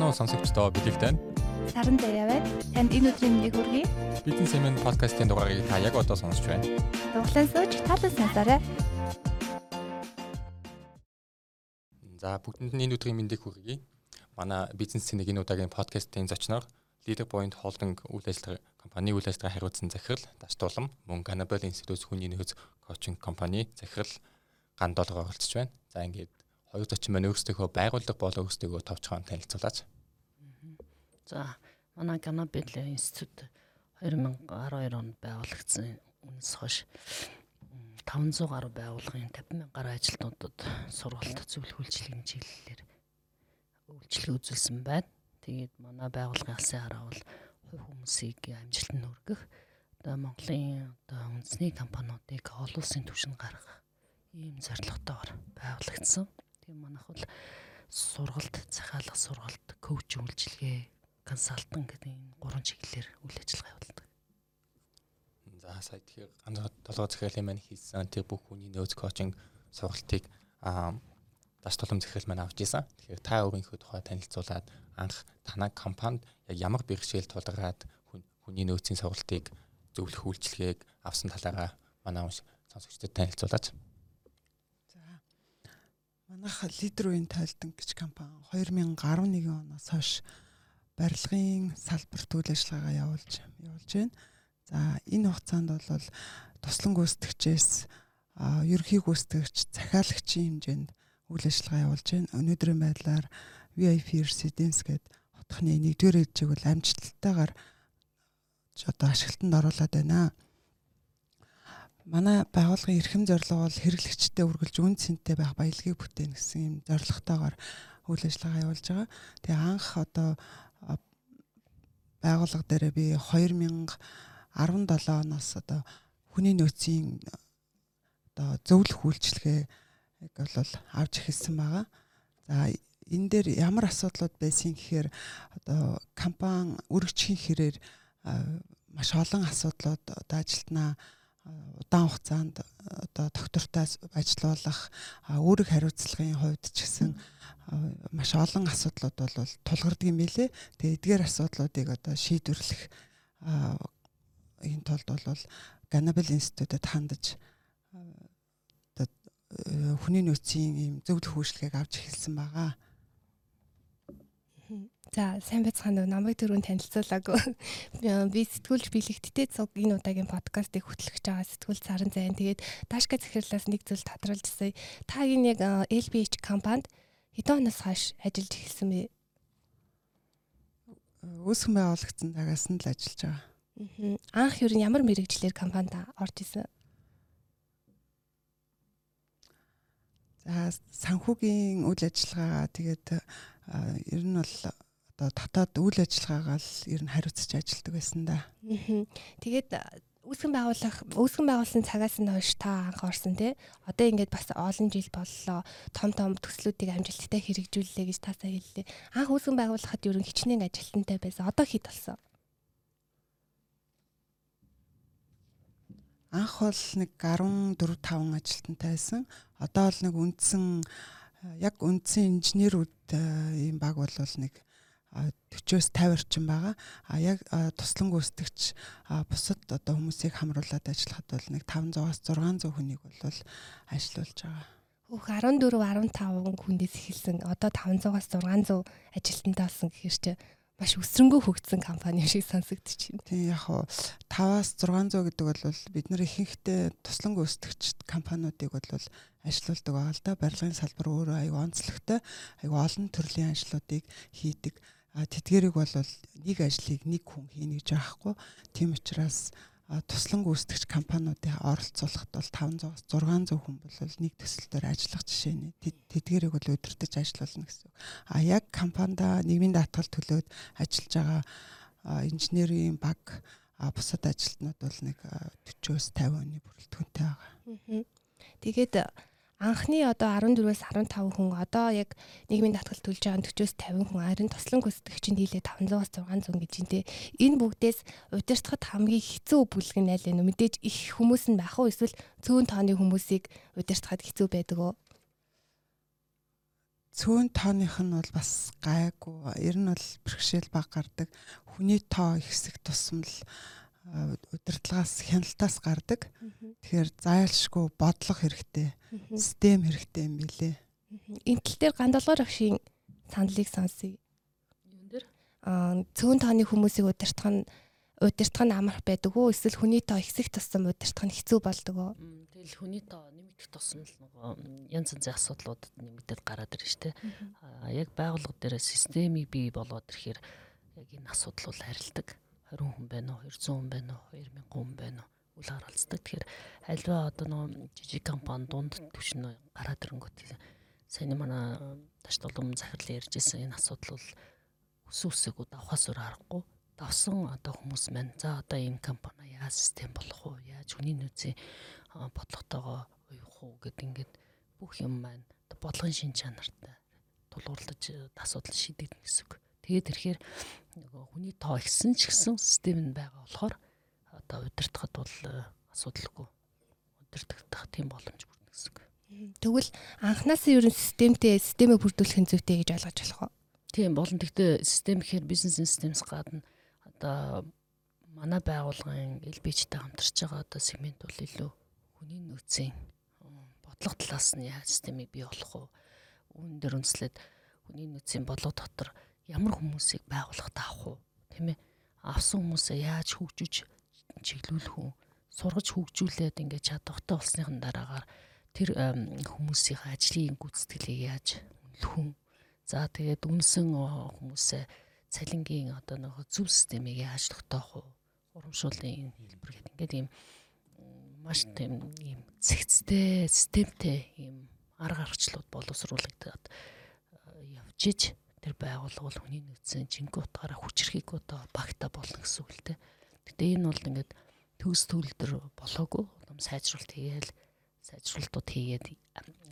Сайн байцгаана уу сонсогчдоо билэгтэй. Саран заяа байна. Танд энэ өдрийн мэндийг хүргэе. Бидний Сэмэн подкастын дугаарыг та яг одоо сонсож байна. Дуглан сууж таалан сонсоорой. За бүгдэнд нь энэ өдрийн мэндийг хүргэе. Манай бизнес цэнийг энэ удаагийн подкастын зочноор Leader Point Holding үйл ажиллагаа компани үйл ажиллагаа хариуцсан захирал Даштуулам мөн Ganabel Institute хүний нөхөц коучинг компани захирал ган долгоор оролцож байна. За ингээд хоёр зочин маань өөрсдөө байгууллага болоо өөрсдөө товчхон танилцуулаач. За манай Ganabel Institute 2012 онд байгуулагдсан үнэс хойш 500 гаруй байгууллагын 50 мянган гаруй ажилтнуудад сургалт зөвлөх үйлчлэгийн чиглэлээр үйлчлэг үзүүлсэн байна. Тэгээд манай байгууллагын алсын хараа бол хувь хүмүүсийг амжилтанд хүргэх одоо Монголын одоо үндэсний компаниудыг олон улсын түвшинд гаргах ийм зорилготойгоор байгуулагдсан. Тийм манайх бол сургалт, захиалга сургалт, коуч үйлчилгээ, консалтинг гэдэг энэ гурван чиглэлээр үйл ажиллагаа явуулдаг. За сая тэгэхээр ганц толгой захиалын маань хийсэн тэр бүх хүний нөөц коучинг сургалтыг аа даш тулам захирал маань авч ийсэн. Тэгэхээр та өөрийнхөө тухай танилцуулаад анх танай компанид яг ямар бэрхшээл тулгараад хүний нөөцийн сургалтыг зөвлөх үйлчилгээг авсан талаараа манай сонсогчдод танилцуулаач. За. Манайх лидер үеийн тойлдон гэж компани 2011 оноос хойш барилгын салбарт үйл ажиллагаагаа явуулж явуулж байна. За энэ хугацаанд бол туслан гүйцэтгэгчээс ерхий гүйцэтгэгч захиалагчийн хэмжээнд үйл ажиллагаа явуулж байна. Өнөөдрийн байдлаар VIP Residence гэдэг хотхны нэгдүгээр ээлжийг бол амжилттайгаар одоо ашиглалтанд оруулаад байна. Манай байгууллагын эрхэм зорилго бол хэрэглэгчдэд үргэлж үн цэнтэй байх баялагийг бүтээн гэсэн юм зорилготойгоор үйл ажиллагаа явуулж байгаа. Тэгээ анх одоо байгууллага дээр би 2017 оноос одоо хүний нөөцийн одоо зөвлөх үйлчилгээ яг бол авч эхэлсэн байгаа. За энэ дээр ямар асуудлууд байсан гэхээр одоо компани өргөчхийн хэрээр маш олон асуудлууд одоо ажилтнаа удаан хугацаанд одоо доктортой ажиллуулах үүрэг хариуцлагын хувьд ч гэсэн маш олон асуудлууд бол тулгардаг юм билэ. Тэгээ эдгээр асуудлуудыг одоо шийдвэрлэх энэ тулд бол Ganabel институтэд хандаж Э, хүний нөөцийн ийм зөвлөх үйлчлэгийг авч эхэлсэн байгаа. За сайн байцгаана уу намайг түрүүн танилцуулаагүй. Би сэтгүүлч бэлэгттэй цуг энэ удаагийн подкастыг хөтлөгч байгаа сэтгүүл царан зайн. Тэгээд Дашка захирлаас нэг зүйл тодруулжсая. Та энэ яг LBH компанид хэдэн оноос хойш ажиллаж эхэлсэн бэ? Үүсгэн байгуулагдсан цагаас нь л ажиллаж байгаа. Анх юу ямар мэрэгчлэр компанид орж исэн? За санхүүгийн үйл ажиллагаа тэгээд ер нь бол одоо дотоод үйл ажиллагаагаа л ер нь хариуцж ажилладаг байсан да. Тэгээд үүсгэн байгуулах үүсгэн байгуулсан цагаас нь хойш та анх орсон тий. Одоо ингээд бас олон жил боллоо. Том том төслүүдийг амжилттай хэрэгжүүллээ гэж та сая хэллээ. Анх үүсгэн байгуулахад ер нь хичнээн ажилтнтай байсан. Одоо хэд болсон? Анх бол нэг 14 5 ажилтнтай байсан. Одоо бол нэг үндсэн яг үндсэн инженерүүд ийм баг бол нэг 40-оос 50 орчим байгаа. А яг туслан гүйцэтгэгч бусад одоо хүмүүсийг хамруулад ажиллахад бол нэг 500-аас 600 хүнийг бол ажиллуулж байгаа. Өөх 14 15 хүндээс эхэлсэн. Одоо 500-аас 600 ажилтнтай болсон гэхээр чи маш өсрөнгөө хөгжсөн компани шиг сонсогдож байна. Тийм яг хуу 5-аас 600 гэдэг бол бид нар ихэнхдээ туслан гүйцэтгэгч компаниудыг бол ажилуулдаг байгаа л да. Барилгын салбар өөрөө аюу онцлогтой, аюу олон төрлийн ажлуудыг хийдэг. А тэдгэрийг бол нэг ажлыг нэг хүн хийнэ гэж аахгүй. Тийм учраас туслан гүйцэтгэгч компаниудыг оролцуулахад бол 500-аас 600 хүн бол нэг төсөл дээр ажиллах жишээ нь тэдгэрийг бол удирдах ажиллуулна гэсэн. А яг компанida нийгмийн даатгал төлөөд ажиллаж байгаа инженерийн баг бусад ажилтнууд бол нэг 40-оос 50 оны бүрэлдэхүүнтэй байгаа. Тэгээд анхны одоо 14-өөс 15 хүн одоо яг нийгмийн татгалт төлж байгаа 40-оос 50 хүн харин тослон гүйцэтгэгчинд хийлээ 500-аас 600 гэж энэ энэ бүгдээс удирдахад хамгийн хэцүү бүлэг нь аль вэ? Мэдээж их хүмүүс нь байх уу эсвэл цөөн тооны хүмүүсийг удирдахад хэцүү байдаг уу? цөөн тооных нь бол бас гайгүй. Ер нь бол бэрхшээл баг гардаг. Хүний тоо ихсэх тусам л удирдлагаас хяналтаас гардаг. Тэгэхээр зайлшгүй бодлого хэрэгтэй. Систем хэрэгтэй юм билэ. Энэ тал дээр гандалгаар агшийн саналыг сонсъё. Юун дээр? Аа цөөн тооны хүмүүсийг удирдах нь удирдах нь амарх байдаг уу? Эсвэл хүний тоо ихсэх тусам удирдах нь хэцүү болдог уу? Тэгэл хүний тоо нэмэгдэх тусам л нөгөө янз янзын асуудлуудад нэмэгдээд гараад ирж штэ. Аа яг байгууллага дээр системийг бий болоод ирэхээр яг энэ асуудал бол харилдаг. 20 хүн байна уу, 200 хүн байна уу, 2000 хүн байна уу? үл харалцдаг. Тэгэхээр альва одоо нөгөө жижиг компани дунд түвшин гараад ирэнгүүт сайн манай таш толгом захирлын ярьжсэн энэ асуудал бол өс өсөг давхаас өөр харахгүй давсан одоо хүмүүс маань за одоо энэ компани яаж систем болох уу? Яаж хүний нөөцийн бодлоготойгоо уях уу гэд ингээд бүх юм маань бодлогын шин чанартай тулгуурлаж асуудал шийдэгдэх гэсэн үг. Тэгээд ирэхээр нөгөө хүний тоо ихсэн ч гэсэн систем нь байгаа болохоор одоо удирдахад бол асуудалгүй удирдах тийм боломж бүрдэх гэсэн үг. Тэгвэл анханасаа ерөн системтэй системээ бүрдүүлэхин зүйтэй гэж ойлгож болох уу? Тийм болон тэгтээ систем гэхээр бизнес системс гадна одоо манай байгууллагын LBC-тэй хамтарч байгаа одоо сегмент бол илүү хүний нөөцийн бодлого талаас нь яаж системийг бий болох вэ? Үүн дээр үндэслээд хүний нөөцийн бодлого дотор ямар хүмүүсийг байгууллагад авах вэ? Тийм ээ. Авсан хүмүүсээ яаж хөгжиж чиглүүлэх үү? Сургаж хөгжүүлээд ингээд чадвартай болсныхан дараагаар тэр хүмүүсийн ажлын гүйцэтгэлийг яаж үнэлэх үү? За тэгээд үнсэн хүмүүсээ цалингийн одоо нэг зөв системийг яаж тогтоох вэ? Урамшууллын хэлбэр гэдэг ингээд ийм маш тийм ийм цэгцтэй, системтэй ийм арга аргачлууд боловсруулагдаад э, явж иж тэр байгууллага бол хүний нөөцийн жинхэнэ утгаараа хүчрхийг одоо багта болно гэсэн үг л дээ. Гэтэ энэ бол ингээд төгс төлөлдөр болоогүй юм сайжруулалт хийгээл сайжруулалтууд хийгээд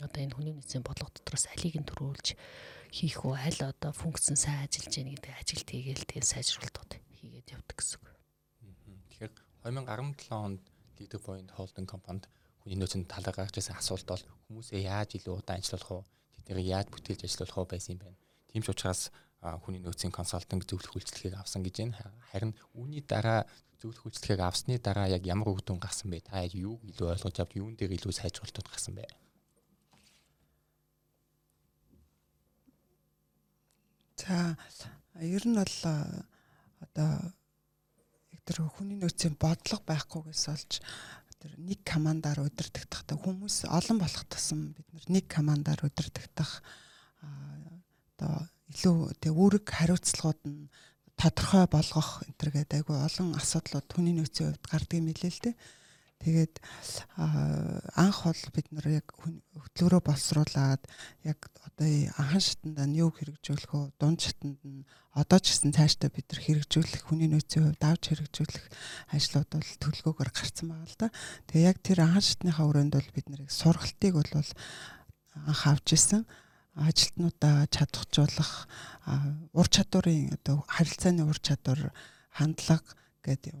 одоо энэ хүний нөөцийн бодлого дотроос алийг нь төрүүлж хийх үү аль одоо функцэн сайн ажиллаж яах гэдэг ажилт хийгээл тэгээ сайжруулалтууд хийгээд явдаг гэсэн үг. Тэгэхээр 2017 онд Leader Point Holding компанид хүний нөөцийн талаар гарч ирсэн асуулт бол хүмүүсээ яаж илүү удаан ажиллуулах уу? Тэднийг яаж бүтээлж ажиллуулах уу байсан юм байна. Тийм ч учраас хүний нөөцийн консалтинг зөвлөх үйлчлэгийг авсан гэж байна. Харин үүний дараа зөвлөх үйлчлэгийг авсны дараа яг ямар үр дүн гарсан бэ? Та юуг илүү ойлгож авд, юун дээр илүү сайжруулалтууд гарсан бэ? За ер нь бол одоо тэр хүний нөөцийн бодлого байхгүйгээс олж тэр нэг командаар удирдахдах хүмүүс олон болох тусам бид нэг командаар удирдахдах одоо илүү тэг үүрэг хариуцлагууд нь тодорхой болгох гэдэг айгүй олон асуудлууд хүний нөөцийн хувьд гардаг юм билээ л дээ. Тэгээд анх бол бид нар яг хөтлөөрөө боловсруулад яг одоо анхан шатанд нь юу хэрэгжүүлэх вэ? Дунд шатанд нь одоо ч гэсэн цаашдаа бид нар хэрэгжүүлэх хүний нөөцийн хувьд давж хэрэгжүүлэх ажлууд бол төлөвлөгөөр гарцсан байгаа л да. Тэгээ яг тэр анхан шатныхаа өрөөнд бол бид нарыг сургалтыг бол анх авч исэн ажилтнуудаа чадахжуулах ур чадварын одоо харилцааны ур чадвар хандлага гэдэг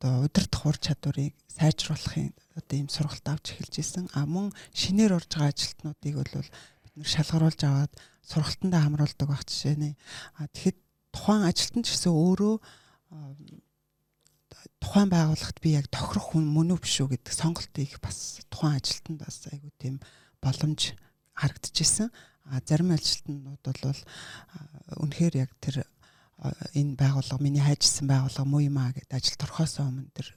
одоо удирдах ур чадварыг сайжруулахын одоо ийм сургалт авч эхэлж исэн. А мөн шинээр орж байгаа ажилтнуудыг бол бид нэр шалгаруулж аваад сургалтандаа хамруулдаг баг жишээ нэ. А тэгэхэд тухайн ажилтан ч гэсэн өөрөө тухайн байгууллагт би яг тохирох хүн мөн үү биш үү гэдэг сонголтыг бас тухайн ажилтанд бас айгу тийм боломж харагдчихсэн. А зарим ажилтнууд бол үнэхээр яг тэр энэ байгууллага миний хайжсан байгууллага муу юм а гэдээ ажил турхаас өмнө тэр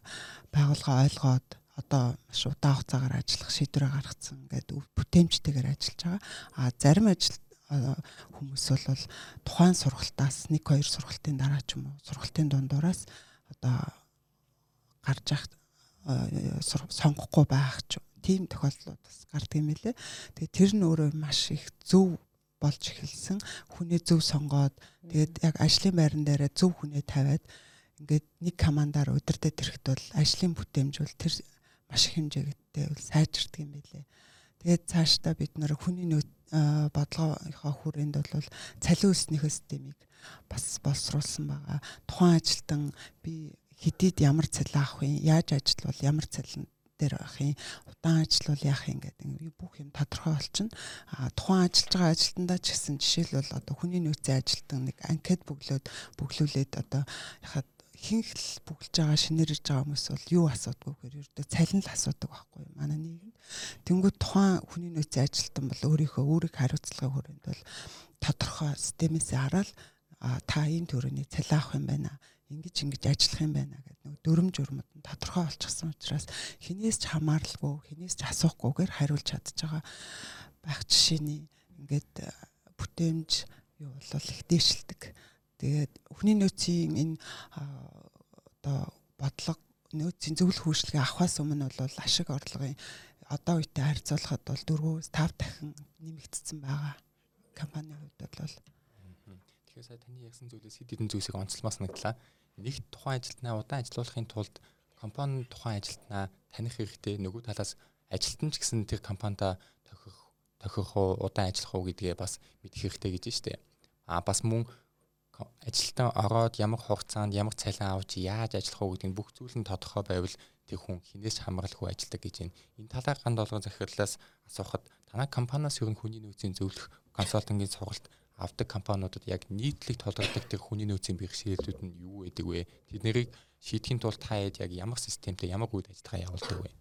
байгууллага ойлгоод одоо маш удаан хугацаагаар ажиллах шийдвэрээ гаргацсан гэдэг бүтээмжтэйгээр ажиллаж байгаа. А зарим ажил хүмүүс бол тухайн сургалтаас нэг хоёр сургалтын дараа ч юм уу сургалтын дундуураас одоо гарч явах сонгохгүй байх ч тийм тохиолдлууд бас гардаг юм лээ. Тэгээ тэр нь өөрөө маш их зөв болж эхэлсэн. Хүнээ зөв сонгоод тэгээд яг ажлын байран дээр зөв хүнээ тавиад ингээд нэг командаар удирдах хэрэгт бол ажлын бүтээмж бол тэр маш их хэмжээтэй бол сайжирдаг юм билээ. Тэгээд цаашдаа бид нар хүний нөөц бодлогынхоо хүрээнд бол цалин өснийхөө системийг бас боловсруулсан байгаа. Тухайн ажилтан би хэдийд ямар цалин авах вэ? Яаж ажиллавал ямар цалин дээр байх юм? Удаан ажиллавал яах юм гэдэг бүх юм тодорхой болчихно. А тухайн ажиллаж байгаа ажилтнаа ч гэсэн жишээлбэл одоо хүний нөөцийн ажилтан нэг анкет бөглөөд бөглүүлээд одоо яхад хинхэл бүглэж байгаа шинээр ирж байгаа хүмүүс бол юу асуудгүй гэхээр ердөө цалин л асуудаг байхгүй юу манай нийгэмд тэнгууд тухайн хүний нөөцийн ажилтан бол өөрийнхөө үүрэг хариуцлагын хүрээнд бол тодорхой системээс хараад та энэ төрөний цалин авах юм байна ингэж ингэж ажиллах юм байна гэдэг нэг дөрөм журмууд нь тодорхой болчихсон учраас хинээс ч хамааралгүй хинээс ч асуухгүйгээр хариулж чадж байгаа байх жишээний ингээд бүтээмж юу бол их дээшилдэг Тэгээд өхний нөөцийн энэ одоо бодлого нөөцийн зөвлөх үйлчлэгээ авахаас өмнө бол ашиг орлогын одоо үедээ харьцуулахад бол 4-5 дахин нэмэгдсэн байгаа. Компанийн хувьд бол Тэгэхээр сая таны ягсан зүйлээс хэд хэдэн зүйлсийг онцлмаас санагдлаа. Нэг тухайн ажилтнаа удаан ажилуулахын тулд компани тухайн ажилтнаа таних хэрэгтэй нөгөө талаас ажилтан ч гэсэн тэр компанида тохих тохих уу удаан ажиллах уу гэдгээ бас мэдэх хэрэгтэй гэж байна шүү дээ. А бас мөн ажилтан ороод ямар хугацаанд ямар цалин авч яаж ажиллах уу гэдэг нь бүх зүйл нь тодорхой байвал тэр хүн хинээс хамгаалахгүй ажилдаг гэж байна. Энэ талаар ганд болгон захирлаас асуухад танай компаниас ер нь хүний нөөцийн зөвлөх консалтингийн сургалт авдаг компаниудад яг нийтлэг толгойдог тэр хүний нөөцийн бэрхшээлүүд нь юу байдаг вэ? Тэднийг шийдэхин тулд та яг ямар системтэй ямар үйл ажиллагаа явуулдаг вэ?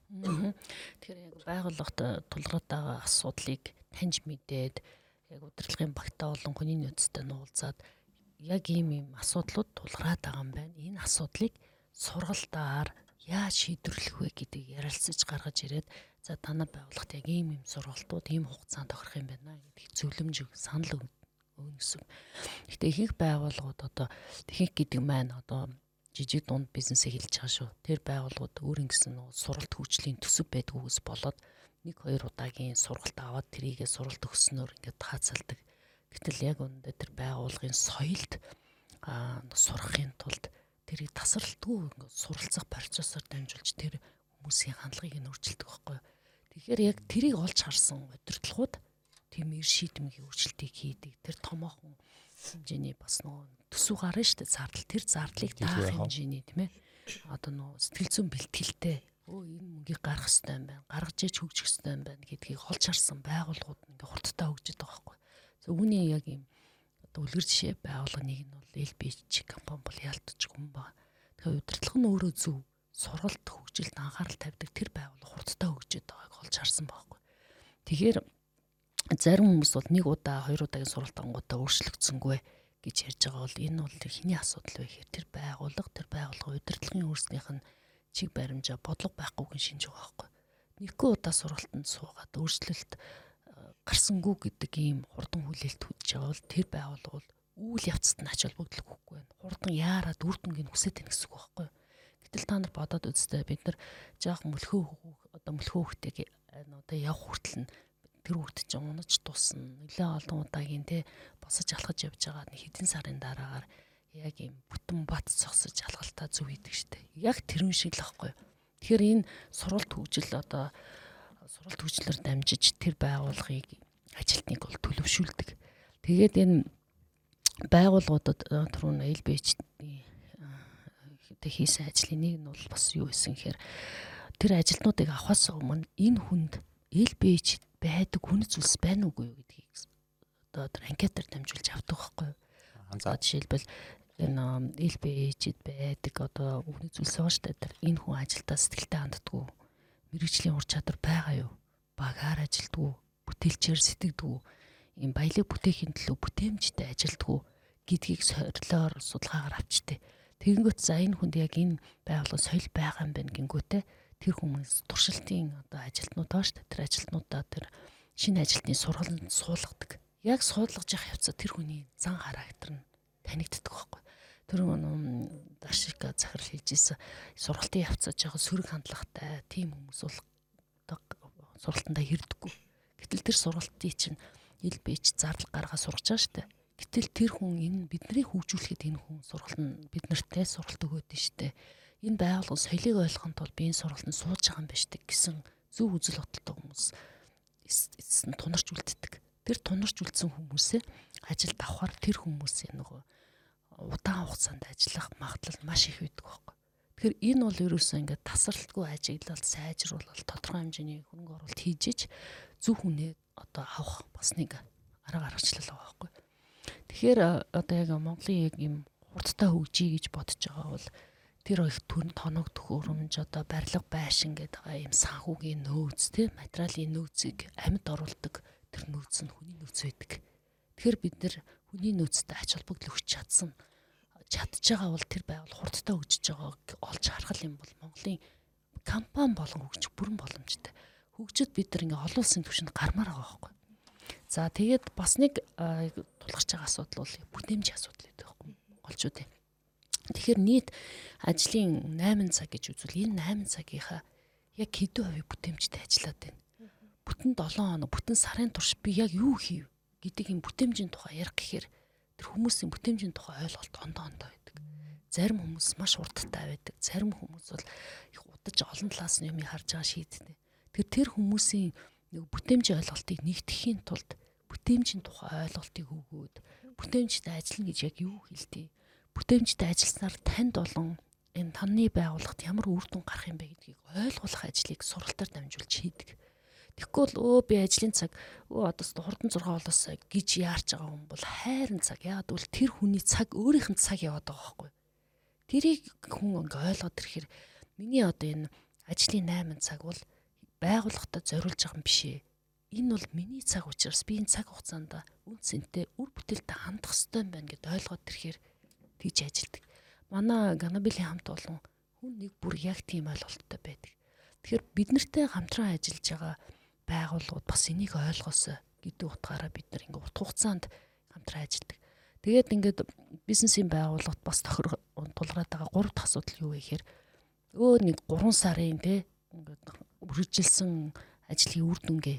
Тэгэхээр яг байгууллагт тулгараад байгаа асуудлыг таньж мэдээд яг удирдлагын багтаа болон хүний нөөцтэй нуулзаад яг ийм ийм асуудлууд тулгараад байгаа юм байна. Энэ асуудлыг сургалтаар яаж шийдвэрлэх вэ гэдгийг ярилцаж гаргаж ирээд за танай байгууллагт яг ийм ийм сургалтууд ийм хугацаанд тохирох юм байна гэдгийг зөвлөмж санал өгнө гэсэн. Гэхдээ ихэнх байгууллагууд одоо техник гэдэг маань одоо жижиг дунд бизнесээ хэлж байгаа шүү. Тэр байгууллагууд өөр ингэсэн суралт хөгжлийн төсөв байдгүйгээс болоод нэг хоёр удаагийн сургалт аваад тэрийгээ суралт өгснөөр ингээд таацалдаг Гэтэл яг үүндээ тэр байгууллагын соёлд аа сурахын тулд тэрийг тасралтгүй ингээд суралцах процессор дамжуулж тэр хүмүүсийн хандлагыг нь өөрчилдөг байхгүй. Тэгэхээр яг тэрийг олж харсан удирдлагууд тийм ир шийдэмгийн өөрчлөлтийг хийдэг. Тэр томоохон хэмжээний бас нөгөө төсөв гарна шүү дээ. Зардал тэр зардлыг даах хэмжээний тийм ээ. Одоо нөгөө сэтгэл зүйн бэлтгэлтэй өө энэ мөнгийг гарах хэрэгтэй юм байна. Гаргаж ич хөгжих хэрэгтэй юм байна гэдгийг олж харсан байгууллагууд ингээ хурдтай хөгжиж байгаа байхгүй. Үүний яг юм одоо үлгэр жишээ байгуулганыг нь бол LBC компани бол яалтч хүн ба. Тэгэхээр удирдлага нь өөрөө зөв сургалт хөгжилд анхаарал тавьдаг тэр байгууллага хурдтай хөгжиж байгааг олж харсан байхгүй. Тэгэхээр зарим хүмүүс бол нэг удаа хоёр удаагийн сургалт ангуудаа өөрчлөгдсөнгүй гэж ярьж байгаа бол энэ бол хэний асуудал вэ гэхээр тэр байгууллага тэр байгууллага удирдлагын өөрснийх нь чиг баримжаа бодлого байхгүйг шинж байгаа байхгүй. Нэггүй удаа сургалтанд суугаад өөрчлөлт гарсангүй гэдэг ийм хурдан хүлээлт хүлж байгаа бол тэр байгууллага бол үйл явцад нь ач холбогдол өгөхгүй байна. Хурдан яарад үр дүнгийн хүсэж байна гэсэн үг байхгүй? Гэтэл та нар бодоод үзтээ бид нар жоох мөлхөө одоо мөлхөө хөхтэйг одоо явах хүртэл нь тэр хүүхд чинь унаж тусна. Нэлээ олон удаагийн те босож алхаж явж байгаа нэг хэдэн сарын дараагаар яг юм бүтэн бат цогсож алгалтаа зүв хийдэг штэ. Яг тэрэн шиг л байхгүй юу? Тэгэхээр энэ суралт хөгжил одоо суралт хөгжлөөр дамжиж тэр байгууллагыг ажилтныг бол төлөвшүүлдэг. Тэгээд энэ байгууллагуудад э, түрүүн LBH-ийн э, хийсэн ажлын нэг нь бол бас юу гэсэн гэхээр тэр ажилтнуудыг авахаас өмнө энэ хүнд LBH байдаг хүн зүйлс байна уугүй юу гэдгийг одоо тэр анкетаар дамжуулж авдаг байхгүй юу. За жишээлбэл энэ LBH-д байдаг одоо хүний зүйлс байгаа шүү дээ. Энэ хүн ажилдаа сэтгэлтэй ханддаггүй мэрэгжлийн ур чадвар байгаа юу? Багаар ажилдгүү, бүтээлчээр сэтгэдгүү, ийм баялаг бүтээхийн төлөө бүтээмжтэй ажилдгүү гэдгийг сорилоор судалгаагаар авчтэй. Тэгэнгүүт за энэ хүнд яг энэ байгууллага соёл байгаа юм байна гингүүтээ тэр хүмүүс туршилтын одоо ажилтнууд байгаа шүү дээ. Тэр ажилтнуудаа тэр шинэ ажилтны сургалтанд суулгадаг. Яг суулгаж явах явцаа тэр хүний зан характер нь танигддаг байхгүй тэр дашика захирал хийжсэн сургалтын явцаж байгаа сөрөг хандлагатай тийм хүмүүс бол сургалтандаа хэрдэггүй. Гэтэл тэр сургалтын чинь ил бич зардал гаргаа сургаж байгаа штэ. Гэтэл тэр хүн энэ биднийг хөгжүүлэхэд энэ хүн сургалт нь бид нартэй сургалт өгөөд нь штэ. Энэ байгууллага соёлыг ойлгохын тулд би энэ сургалтанд сууж байгаа юм байна штэ гэсэн зөв үзэл бодолтой хүмүүс эцэс нь тунарч үлддэг. Тэр тунарч үлдсэн хүмүүсээ ажилд авахар тэр хүмүүсээ нөгөө удаан хугацаанд ажиллах магадлал маш их байдаг байхгүй. Тэгэхээр энэ бол ерөөсөө ингээд тасралтгүй ажиглал сайжруулалт тодорхой хэмжээний хөрөнгө оруулалт хийж ич зөв хүнээ одоо авах бас нэг арга аргачлал байгаа байхгүй. Тэгэхээр одоо яг Монголын яг юм хурдтай хөгжиж гэж бодож байгаа бол тэр их түн тоног төхөөрөмж одоо барилга байшин гэдэг юм санхүүгийн нөөц тий материалын нөөцийг амьд оруулдаг тэр нөөц нь хүний нөөц байдаг. Тэгэхээр бид нэр хүний нөөцтэй ач холбогдол өгч чадсан чадж байгаа бол тэр байгуул хурдтай хөгжиж байгааг олж харах юм бол Монголын компани болон хөгжих бүрэн боломжтой. Хөгжөд бид нар ингээ олон улсын түвшинд гармаар байгаа байхгүй. За тэгээд бас нэг тулгарч байгаа асуудал бол бүтээмжийн асуудал гэдэг байхгүй монголчуудын. Тэгэхээр нийт ажлын 8 цаг гэж үзвэл энэ 8 цагийнхаа яг хэдэн хувийг бүтээмжтэй ажиллаад байна. Бүтэн 7 хоног, бүтэн сарын турш би яг юу хийв гэдэг юм бүтээмжийн тухай ярих гэхээр тэр хүмүүсийн бүтээмжийн тухай ойлголт ондоо ондоо байдаг. Зарим хүмүүс маш урдтай байдаг. Зарим хүмүүс бол их удаж олон талаас нь юм харж байгаа шийддэг. Тэр тэр хүмүүсийн нэг бүтээмжийн ойлголтыг нэгтгэхийн тулд бүтээмжийн тухай ойлголтыг өгөөд бүтээмжтэй ажиллана гэж яг юу хэлдэг. Бүтээмжтэй ажилласнаар танд болон энэ танны байгууллагт ямар үр дүн гарах юм бэ гэдгийг ойлгуулах ажлыг сургалтаар дамжуулж хийдэг. Тэгэхгүй бол өө би ажлын цаг өө одоо хурдан 6 болоосаа гэж яарч байгаа хүн бол хайрын цаг. Яагаад гэвэл тэр хүний цаг өөрийнх нь цаг яваад байгаа байхгүй. Тэрийг хүн ингээ ойлгоод ирэхээр миний одоо энэ ажлын 8 цаг бол байгууллагата зориулж байгаа юм биш ээ. Энэ бол миний цаг учраас би энэ цаг хугацаанд үн цэнтэй үр бүтээлтэй хандах ёстой юм байна гэд ойлгоод ирэхээр тийж ажилдаг. Манай Ганабилийн хамт болон хүн нэг бүр яг тийм ойлголттой байдаг. Тэгэхээр бид нартэй хамтран ажиллаж байгаа байгууллагууд бас энийг ойлгосоо гэдэг утгаараа бид нар ингээ урт хугацаанд хамтран ажилладаг. Тэгээд ингээд бизнесийн байгууллагт бас тохир тулгараад байгаа гурав дахь асуудал юу вэ гэхээр өө нэг 3 сарын те ингээд үржилсэн ажлын үр дүнгээ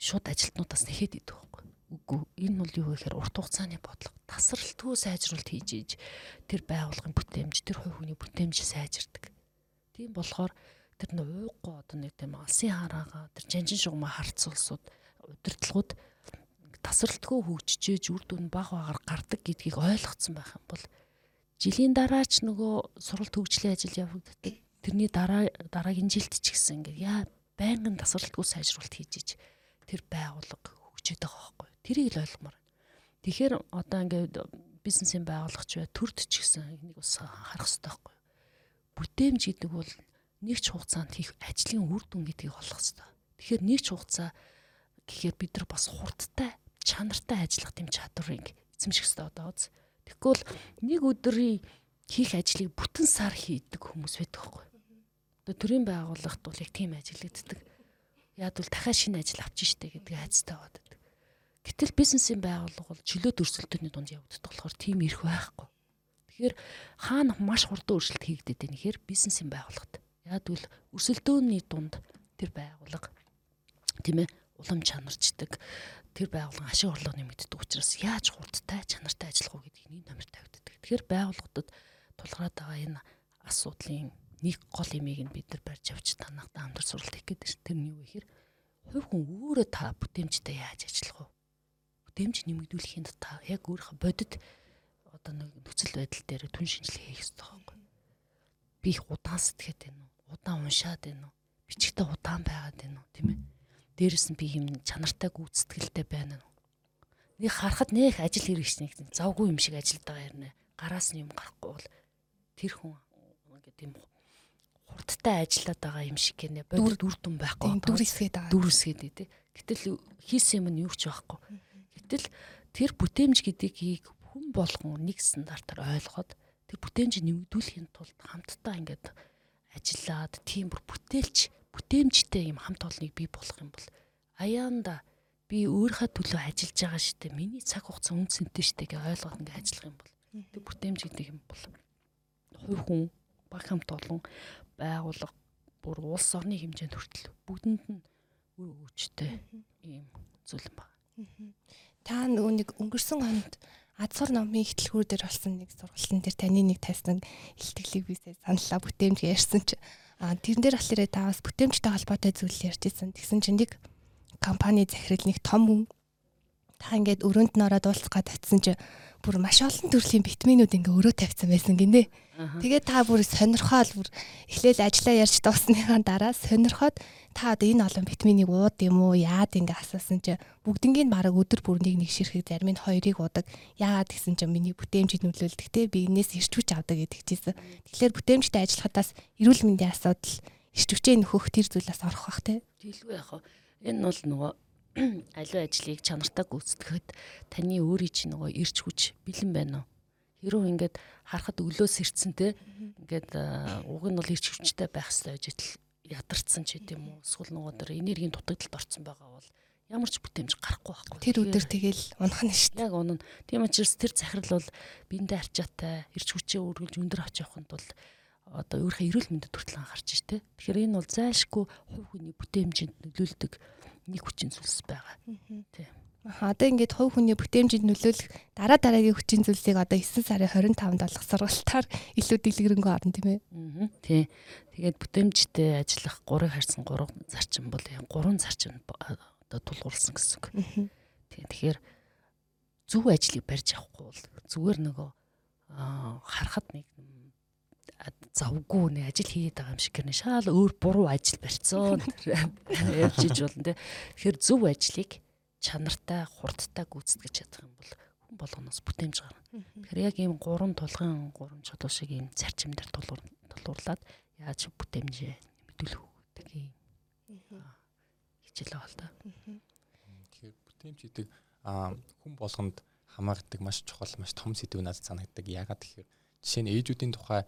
шууд ажилтнуудаас нэхэд идэх байхгүй. Үгүй энэ бол юу гэхээр урт хугацааны бодлого тасралтгүй сайжруулалт хийж иж тэр байгууллагын бүтээмж тэр хувь хүний бүтээмж сайжирдаг. Тийм болохоор тэр нөө ууггүй одоо нэг тийм алсын хараага тэр жанжин шугамаа харцуулсууд удирдлагууд тасралтгүй хөгжиж үр дүн баг багаар гардаг гэдгийг ойлгоцсон байх юм бол жилийн дараач нөгөө суралт хөгжлийн ажил явагддаг. Тэрний дараа дараагийн жилд ч гэсэн ингээ яа байнгын тасралтгүй сайжруулалт хийж иж тэр байгууллага хөгжиж байгаа. Тэрийг л ойлгомоор. Тэгэхээр одоо ингээд бизнесийн байгууллагч бай төрд ч гэсэн энийг бас харах хэрэгтэй байхгүй. Бүтээмж гэдэг бол нэг ч хугацаанд хийх ажлын үр дүн гэдгийг олох хэрэгтэй. Тэгэхээр нэг ч хугацаа гэхээр бид нар бас хурдтай чанартай ажиллах гэм чадварыг эзэмших хэрэгтэй одоо үз. Тэгвэл нэг өдрийн хийх ажлыг бүтэн сар хийдэг хүмүүс байдаг хгүй. Одоо төрийн байгууллагт бол яг тийм ажиллагддаг. Яг бол дахиад шинэ ажил авчих штэ гэдэг айцтай байдаг. Гэтэл бизнесийн байгууллага бол чөлөөт өрсөлдөөний дунд явагддаг болохоор тийм ирэх байхгүй. Тэгэхээр хаана маш хурдан өөрчлөлт хийгдэт байна гэхээр бизнесийн байгууллагт. Яг бол өрсөлдөөний дунд тэр байгууллага тийм ээ улам чанарчдаг тэр байгууллагын ашиг орлого нэмэгддэг учраас яаж хурдтай чанартай ажиллах вэ гэдгийг нэг номер тавьдаг. Тэгэхээр байгууллагуудад тулгараад байгаа энэ асуудлын нэг гол имийг нь бид нар барьж авч танахтаа хамтар суралт хийх гэдэг чинь тэр нь юу гэхээр хувь хүн өөрөө та бүтээмжтэй яаж ажиллах вэ? Бүтээмж нэмэгдүүлэхийн та яг өөрийнхөө бодит одоо нэг нөхцөл байдал дээр түн шинжилгээ хийх хэрэгтэй байхгүй. Би их удаан сэтгэхэд байна уу? удаан уншаад байна уу? Бичгтээ удаан байгаад байна уу? Тийм ээ. Дээрэс нь би юм чанартай гүйцэтгэлтэй байна уу? Нэг харахад нэх ажил хэрэгчнийг завгүй юм шиг юм нэ. Гараас нь юм гарахгүй бол тэр хүн ингээд тийм хурдтай ажиллаад байгаа юм шиг гэнэ. Бодит үр дүн байхгүй. Дүрсгээд байгаа. Дүрсгээд дээ. Гэтэл хийсэн юм нь юу ч байхгүй. Гэтэл тэр бүтээмж гэдгийг хүн болгон нэг стандартаар ойлгоод тэр бүтээмж нэмэгдүүлэхийн тулд хамтдаа ингээд ажиллаад тийм бүр бүтээлч бүтээмжтэй юм хамт олныг бий болох юм бол аяанда би өөрийнхөө төлөө ажиллаж байгаа штэ миний цаг хугацаа үнцэнтэй штэ гэж ойлгоод ингээ ажиллах юм бол тэг бүтээмж гэдэг юм бол хувь хүн баг хамт олон байгууллага бүр улс орны хэмжээнд хүртэл бүгдэнд нь үр өгчтэй ийм зүйл байна. Та нөгөө нэг өнгөрсөн онд Адсуур номын ихтлгүүр дээр болсон нэг сургалтын дээр таны нэг тайсан илтгэлийг би саналаа бүтээмж ярьсан чи а тэрэн дээр болохоор та бас бүтээмжтэй холбоотой зүйл ярьжсэн. Тэгсэн чинь нэг компани захирал нэг том хүн та ингээд өрөөнд нь ороод уулзгаад татсан чи бүр маш олон төрлийн витаминууд ингээ өрөө тавьсан байсан гинэ. Тэгээд та бүр сонирхоод бүр эхлээл ажиллаа ярьж дуусныхаа дараа сонирхоод та одоо энэ олон витаминыг ууд юм уу яад ингээ асуусан чи бүгднийг бараг өдөр бүр нэг нэг ширхэг зарим нь хоёрыг удаг яагаад гэсэн чи миний бүтээмжид нөлөөлдөг те би энэс эрч хүч авдаг гэдэг чийсэн. Тэгэхээр бүтээмжтэй ажиллахадаас эрүүл мэндийн асуудал эрч хүчээ нөхөх тэр зүйлээс орох бах те. Тэгэлгүй яах вэ? Энэ бол нөгөө аливаа ажлыг чанартай гүйцэтгэхэд таны өөрийн чинь нөгөө ирч хүч бэлэн байна уу? Хэрвээ ингээд харахад өглөөс ирцэн те ингээд уг нь бол ирч хүчтэй байх хэрэгтэй гэж ядарсан ч гэдэм үү? Эсвэл нөгөө төр энергийн дутагдалд орсон байгаа бол ямар ч бүтээмж гарахгүй байхгүй. Тэр өдөр тэгэл унахна шүү дээ. Яг унана. Тийм учраас тэр захирал бол биендээ арчаатай, ирч хүчээ үргэлж өндөр авч явахын тулд одоо өөрийнхөө эрүүл мэндэд хүртэл анхаарч штэ. Тэгэхээр энэ бол зайлшгүй хувь хүний бүтээмжинд нөлөөлдөг нэг хүчин зүйлс байгаа. Тийм. Аа одоо ингээд хувь хүний бүтээмжинд нөлөөлөх дараа дараагийн хүчин зүйлсийг одоо 9 сарын 25-нд болох сургалтаар илүү дэлгэрэнгүй орно тийм ээ. Аа тий. Тэгээд бүтээмжтэй ажиллах 3-ыг харьсан 3 зарчим бол 3 зарчим одоо тулгуурласан гэсэн үг. Тийм. Тэгэхээр зөв ажлыг барьж авахгүй бол зүгээр нөгөө харахад нэг завгүй нэг ажил хийгээд байгаа юм шиг гэрнэ шал өөр буруу ажил барьцсан ярьж иж болно те. Тэгэхээр зөв ажлыг чанартай хурдтай гүйцэтгэж чадах юм бол хүн болгоноос бүтээмж гарна. Тэгэхээр яг ийм гурван тулгын гурван чулуу шиг ийм зарчим дээр тулгуурлаад яаж бүтээмжээ нэмэгдүүлэх гэдэг ийм хичээл байгаа л да. Тэгэхээр бүтээмж гэдэг хүн болгонд хамаардаг маш чухал маш том сэдв надад санагддаг. Ягаад тэгэхээр жишээ нь ээжүүдийн тухай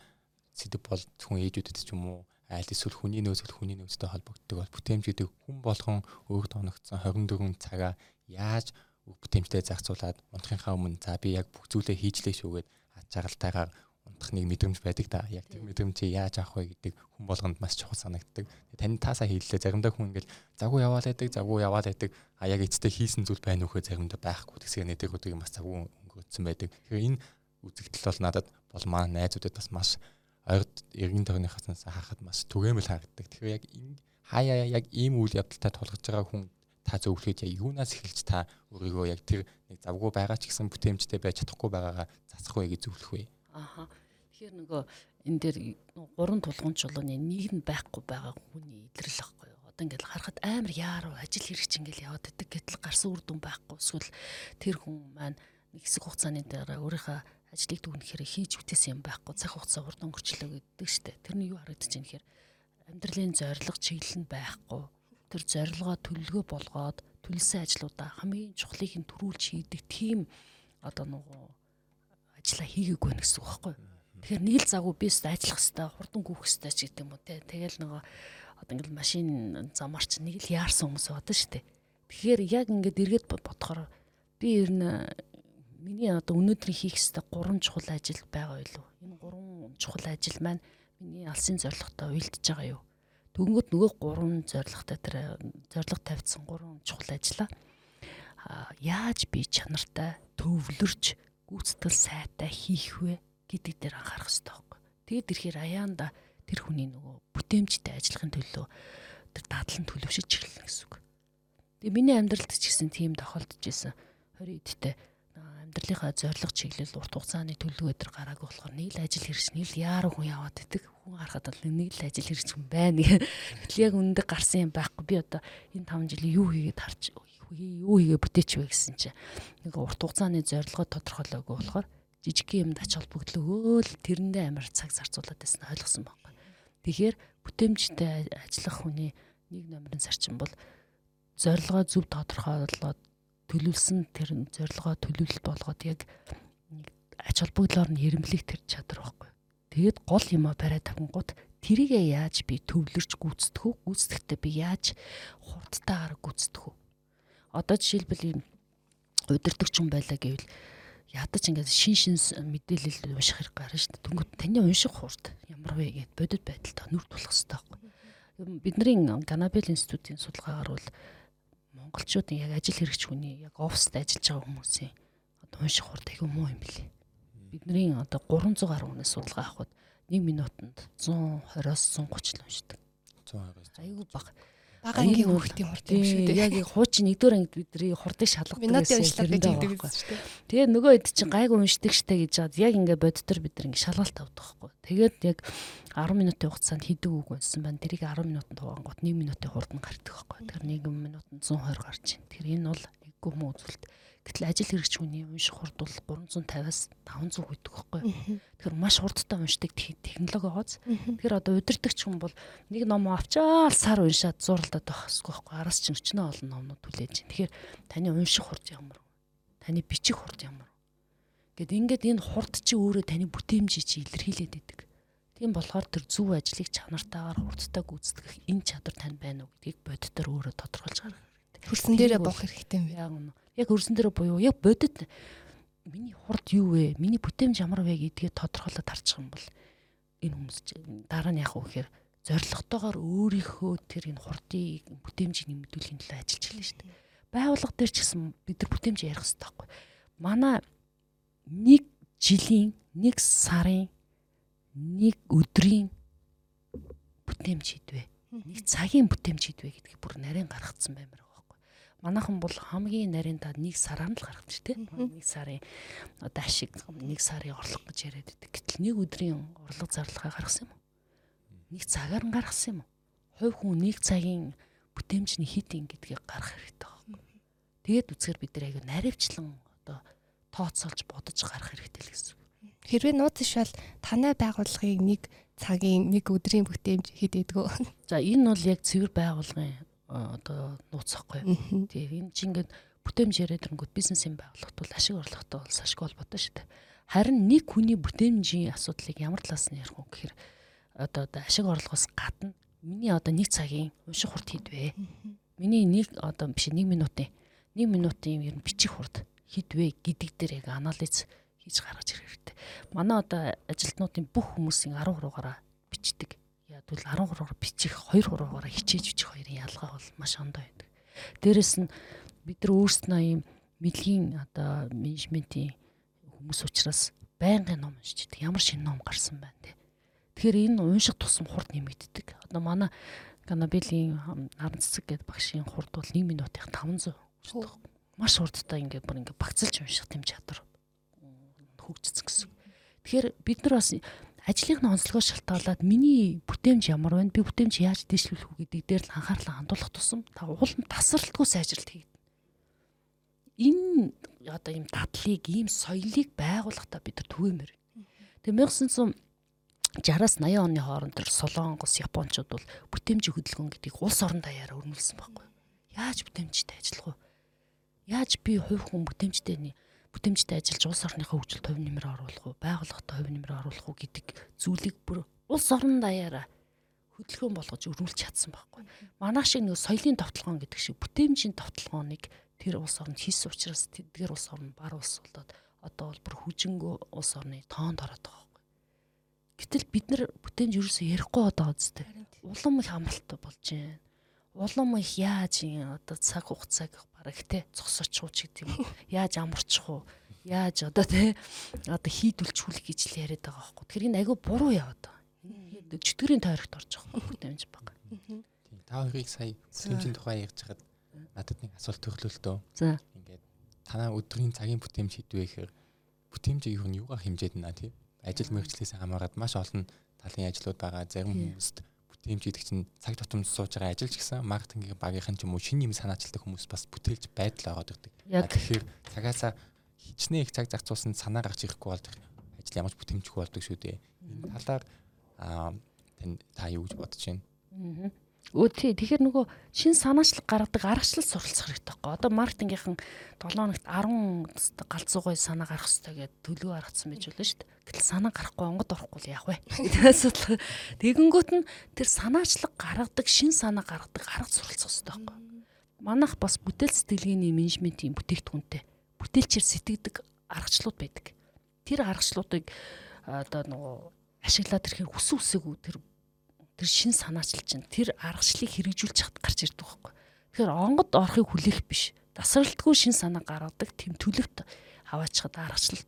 сэдв бол зөвхөн ээжүүдэд ч юм уу аль эсвэл хүний нөөцөл хүний нөөцтэй холбогддог бол бүтээмж гэдэг хүн болгон өөрөд оногдсон 24 цагаа яаж бүтээмжтэй зарцуулаад унтахынхаа өмнө за би яг бүх зүйлээ хийжлээ шүүгээд ад жаргалтайгаар унтах нэг мэдрэмж байдаг да. Яг тэр мэдрэмжийг яаж авах вэ гэдэг хүн болгонд маш чухал санагддаг. Таны таасаа хийлээ заримдаа хүн ингээл загуу яваал байдаг, загуу яваал байдаг. А яг эцэстээ хийсэн зүйл байна уу гэхээр заримдаа байхгүй. Тэгсээ нэг өдрийг бас загуу өнгөрцөн байдаг. Тэгэхээр энэ үзэгдэл бол надад бол маа найзуудад бас маш ойрд эргэн тойрны хаснаас хахад маш түгээмэл харагддаг. Тэгэхээр яг энэ хаяа яг ийм үйл явдалтай тулгаж байгаа хүн та зөвлөхөд яг юунаас эхэлж та өөрийгөө яг тэр нэг завгүй байгаа ч гэсэн бүтээмжтэй байж чадахгүй байгаагаа засах вэ гэж зөвлөх вэ? Аха. Тэгэхээр нөгөө энэ дээр гурван тулгын чулууны нэг нь байхгүй байгаа хүний илрэл байхгүй юу? Одоо ингээд харахад амар яаруу ажил хэрэгч ингээд яваад байдаг гэтэл гарсан үр дүн байхгүй. Эсвэл тэр хүн маань нэг хэсэг хугацааны дараа өөрийнхөө ажлыг дүгнэхээр хийж бүтээсэн юм байхгүй цаг хугацаа урд өнгөрчлөө гэдэг штэ. Тэр нь юу харагдаж байна гэхээр амьдралын зорилго чиглэл нь байхгүй. Тэр зорилгоо төлөвлөгөө болгоод төлсөн ажлуудаа хамгийн чухлыг нь төрүүлж хийдэг тийм одоо нөгөө ажилла хийгээгүй нэ гэсэн үг байхгүй. Тэгэхээр нэг л завгүй би өстө ажиллах хэвээр хурдан гүөх хэвээр ч гэдэг юм уу те. Тэгэл нөгөө одоо ингээл машин замарч нэг л яарсан хүмүүс байдаг штэ. Тэгэхээр яг ингээд эргээд бодохоор би ер нь миний одоо өнөөдрийн хийх ёстой гурван чухал ажил байгаа юу? Энэ гурван чухал ажил маань миний алсын зорилготой уялдж байгаа юу? Төгөнгөд нөгөө гурван зорилготой тэр зорилго тавьсан гурван чухал ажлаа яаж би чанартай төвлөрч гүйцэтгэл сайтай хийх вэ гэдэг дээр анхаарах хэрэгтэй байхгүй. Тэгээд ирэхээр аяанда тэр хүний нөгөө бүтээмжтэй ажиллахын төлөө тэр дадлан төлөвшөж эхэлнэ гэсэн үг. Тэгээ миний амьдралд ч гэсэн тийм тохиолдож исэн 20 эдтэй амьдралынхаа зорилго чиглэл урт хугацааны төлөвлөгөө төр гараагүй болохоор нэг л ажил хэрэгч нэг л яаруу хүн яваад идэг. Хүн харахад л ажил хэрэгч хүн байна. Гэхэл яг үнэндээ гарсан юм байхгүй. Би одоо энэ 5 жилийн юу хийгээд харж юу хийгээ бүтээч вэ гэсэн чинь нэг урт хугацааны зорилгоо тодорхойлоогүй болохоор жижиг юмд ач холбогдлогөө л тэрэндээ амар цаг зарцуулаад байсан ойлгосон байхгүй. Тэгэхээр бүтээмжтэй ажиллах хүний нэг номерын зарчим бол зорилгоо зөв тодорхойлоод төлөвлөсөн тэр зорилгоо төлөвлөлт болгоод яг ач холбогдлоор нь эрэмблэх тэр чадвар байхгүй. Тэгээд гол юм а бариад тавгангууд тэрийгээ яаж би төвлөрч гүйцэтгэх үү? Гүйцэтгэхдээ би яаж хурдтайгаар гүйцэтгэх үү? Одоо жишээлбэл ийм удирдахч хүн байлаа гэвэл ядаж ингээд шин шин мэдээлэл унших хэрэг гарна шүү дээ. Тэнгүүт таны унших хурд ямар вэ гэд бодит байдалтай нүрд тулах хэрэгтэй байхгүй. Бидний Ганабел институтын судалгаагаар бол монголчуудын яг ажил хэрэгч хүний яг оффист ажиллаж байгаа хүмүүсийн одоо унших хурд аягүй муу юм билий. Бидний одоо 300 гаруй хүнээс судалгаа авахд 1 минутанд 120-оос 130 л уншдаг. 120-оос аягүй бага. Бага ангийн хүүхдийн хурд юм шүү дээ. Яг яг хуучин 1-р ангид бидний хурдыг шалгадаг хэлдэг шүү дээ. Тэгээ нөгөө хэд чинь гайгүй уншдаг штэ гэж хаад яг ингээ бодтор бид нар ингээ шалгалт авдаг байхгүй. Тэгээд яг 10 минутын хугацаанд хийдэг үг унссан байна. Тэрийг 10 минутанд тугаангууд 1 минутын хурд нь гардаг байхгүй. Тэр 1 минутанд 120 гарч ийн. Тэр энэ бол эггүй муу үзүүлэлт. Гэтэл ажил хэрэгч хүний унших хурд бол 350-аас 500 гэдэг байхгүй. Тэгэхээр маш хурдтай уншдаг технологи байгааз. Тэгэхээр одоо удирдахч хүн бол нэг ном авчаал сар уншаад зурлаад байх хэрэггүй байхгүй. Араас чинь өчнөө олон номнууд хүлээж. Тэгэхээр таны унших хурд ямар вэ? Таны бичих хурд ямар вэ? Гэт ингээд энэ хурд чи өөрөө таны бүтээмжийг чи илэрхийлээд идэг. Тийм болохоор тэр зөв ажлыг чанартаагаар хурдтай гүйцэтгэх энэ чадвар танд байна уу гэдгийг боддоор өөрөө тодорхойлж хэрэгтэй. Хөрсөн дээрээ буух хэрэгтэй юм үнэ. Яг хөрсөн дээрээ буюу яг бодит миний хурд юу вэ? Миний бүтээмж ямар вэ гэдгийг тодорхойлоод харчих юм бол энэ хүмүүс дараа нь яах вэ гэхээр зоригтойгоор өөрийнхөө тэр энэ хурдыг бүтээмжийг нэмэгдүүлэхийн төлөө ажиллаж эхэлнэ шүү дээ. Байгууллага дээр ч гэсэн бид нар бүтээмж ярих хэрэгтэй байхгүй. Манай нэг жилийн, нэг сарын, нэг өдрийн бүтээмж хийдвэ. Нэг цагийн бүтээмж хийдвэ гэдгийг бүр нарийн гаргацсан байхгүй. Манайхан бол хамгийн нарийн та нэг сараар л гаргадаг шүү дээ. Нэг сарын одоо ашиг нэг сарын орлого гэж яриад байдаг. Гэтэл нэг өдрийн орлого зарлагаа гаргасан юм уу? Нэг цагаар нь гаргасан юм уу? Хувь хүн нэг цагийн бүтээмжний хит ин гэдгийг гаргах хэрэгтэй байхгүй. Тэгээд үзэхээр бид нар аягүй наривчлан одоо тооцоолж бодож гарах хэрэгтэй л гэсэн. Хэрвээ нууц ишвал танай байгууллагыг нэг цагийн нэг өдрийн бүтээмж хийдэггүй. За энэ бол яг цэвэр байгуулгын одоо нууцсахгүй. Тэгээ энэ чинь ингээд бүтээмж яриад ирэнгүүт бизнесийн байгууллагт бол ашиг орлоготой бол ашиг холбоотой шүү дээ. Харин нэг хүний бүтээмжийн асуудлыг ямар талаас нь ярих вэ гэхээр одоо ашиг орлогоос гадна миний одоо нэг цагийн унших хурд хийдвэ. Миний нэг одоо биш 1 минутын 1 минутын ер нь бичих хурд хийдвэ гэдэг дээр яг анализ хийж гаргаж ирэх хэрэгтэй. Манай одоо ажилтнуудын бүх хүмүүсийн 10 хуруугаараа бичдэг. 10 хуруугаар бичих 2 хуруугаараа хичээж бичих хоёрын ялгаа бол маш ондоо байдаг. Дээрэс нь бид нар өөрснөө ийм мэлгийн одоо менежментийн хүмүүс учраас байнгын ном уншиж байдаг. Ямар шинэ ном гарсан байна те. Тэгэхээр энэ унших тусам хурд нэмэгддэг. Одоо манай Ганабелийн наран цэцэг гэдэг багшийн хурд бол 1 минутын 500 уншдаг. Маш хурдтай ингээд бүр ингээд багцалж унших тэм чадвар хөгжсөн гэсэн. Тэгэхээр бид нар бас ажлынхаа онцлогоос шалтгаалаад миний бүтээмж ямар байна? Би бүтээмж яаж дэвшлүүлэх үү гэдэг дээр л анхаарлаа хандуулах тусам та уулын тасралтгүй сайжралт хийгдэнэ. Энэ одоо ийм дадлыг, ийм соёлыг байгуулахдаа бид нар түгээмээр. Тэгээ 1960-аас 80 оны хооронд тэр Солонгос, Япончууд бол бүтээмжийн хөдөлгөөн гэдгийг улс орон даяараа өрнүүлсэн байхгүй. Яаж бүтээмжтэй ажиллах вэ? Яаж би хувь хүн бүтээмжтэй бүтээмжтэй ажиллаж улс орныхоо хөгжилд хувь нэмэр оруулах уу, байгууллагатай хувь нэмэр оруулах уу гэдэг зүйлийг бүр улс орон даяараа хөдөлгөөн болгож өрнүүлж чадсан байхгүй. Манайх шиг нэг соёлын товтлогоон гэдэг шиг бүтээмжийн товтлогооныг тэр улс оронд хийсэн учраас тэдгээр улс орн бар улс болоод одоо бол бүр хүжингөө улс орны тоонд ороод байгаа байхгүй. Гэтэл бид нар бүтээмж ерөөсөө ярихгүй байгаа үстэй. Улам их амралт болж байна. Улам их яаж одоо цаг хугацааг бараг те зогсооч гэдэг юм. Яаж амарчих уу? Яаж одоо те одоо хийдүүлчихүүл гэж л яриад байгаа байхгүй. Тэгэхээр энэ айгүй буруу яваад байгаа. Чөтгөрийн тойрогт орж байгаа байхгүй бүтээмж баг. Тийм. Та хоёрыг сая бүтээмжийн тухай ярьж хаад надад нэг асуулт дөө. За. Ингээд танаа өдрийн цагийн бүтээмж хийдвэ гэхээр бүтээмжийг юу нь юугаар хэмжээд байна тий? Ажил мэргэжлээс хамаарат маш олон талын ажлууд байгаа. Зарим хүмүүст бүтээмж хийдэг чинь цаг тутамд сууж байгаа ажил ч гэсэн маркетингийн багийнхан ч юм уу шинэ юм санаачилдаг хүмүүс бас бүтээлж байдал аваад ирдэг. Тэгэхээр цагаасаа хичнээн их цаг зарцуулсан санаа гарч ирэхгүй болдог ажил ямар ч бүтээмжгүй болдог шүү дээ. Энэ талаар аа тань та юу гэж бодож байна? Аа. Өө тий тэгэхээр нөгөө шин санаачлаг гаргадаг аргачлал суралцах хэрэгтэй байхгүй. Одоо маркетингийнхан 7 хоногт 10 галзуугай санаа гаргах хэрэгтэй гэдэг төлөв гаргацсан байж болно шүү дээ. Гэтэл санаа гарахгүй онгод орохгүй л яах вэ? асуудал. Тэгэнгүүт нь тэр санаачлаг гаргадаг шин санаа гаргадаг арга суралцах хэрэгтэй байхгүй. Манайх бас бүтээл сэтгэлгээний менежментийн бүтээгдэхүүнтэй бүтээлчээр сэтгэдэг аргачлалууд байдаг. Тэр аргачлалуудыг одоо нөгөө ашиглаад ирэхээр хүсэн үсээгүй тэр тэр шин санаачлал чинь тэр аргачлалыг хэрэгжүүлж чад гарч ирдэг байхгүй. Тэгэхээр онгод орохыг хүлээх биш. Тасралтгүй шин санаа гаргадаг тэм төлөвт хаваачихад аргачлал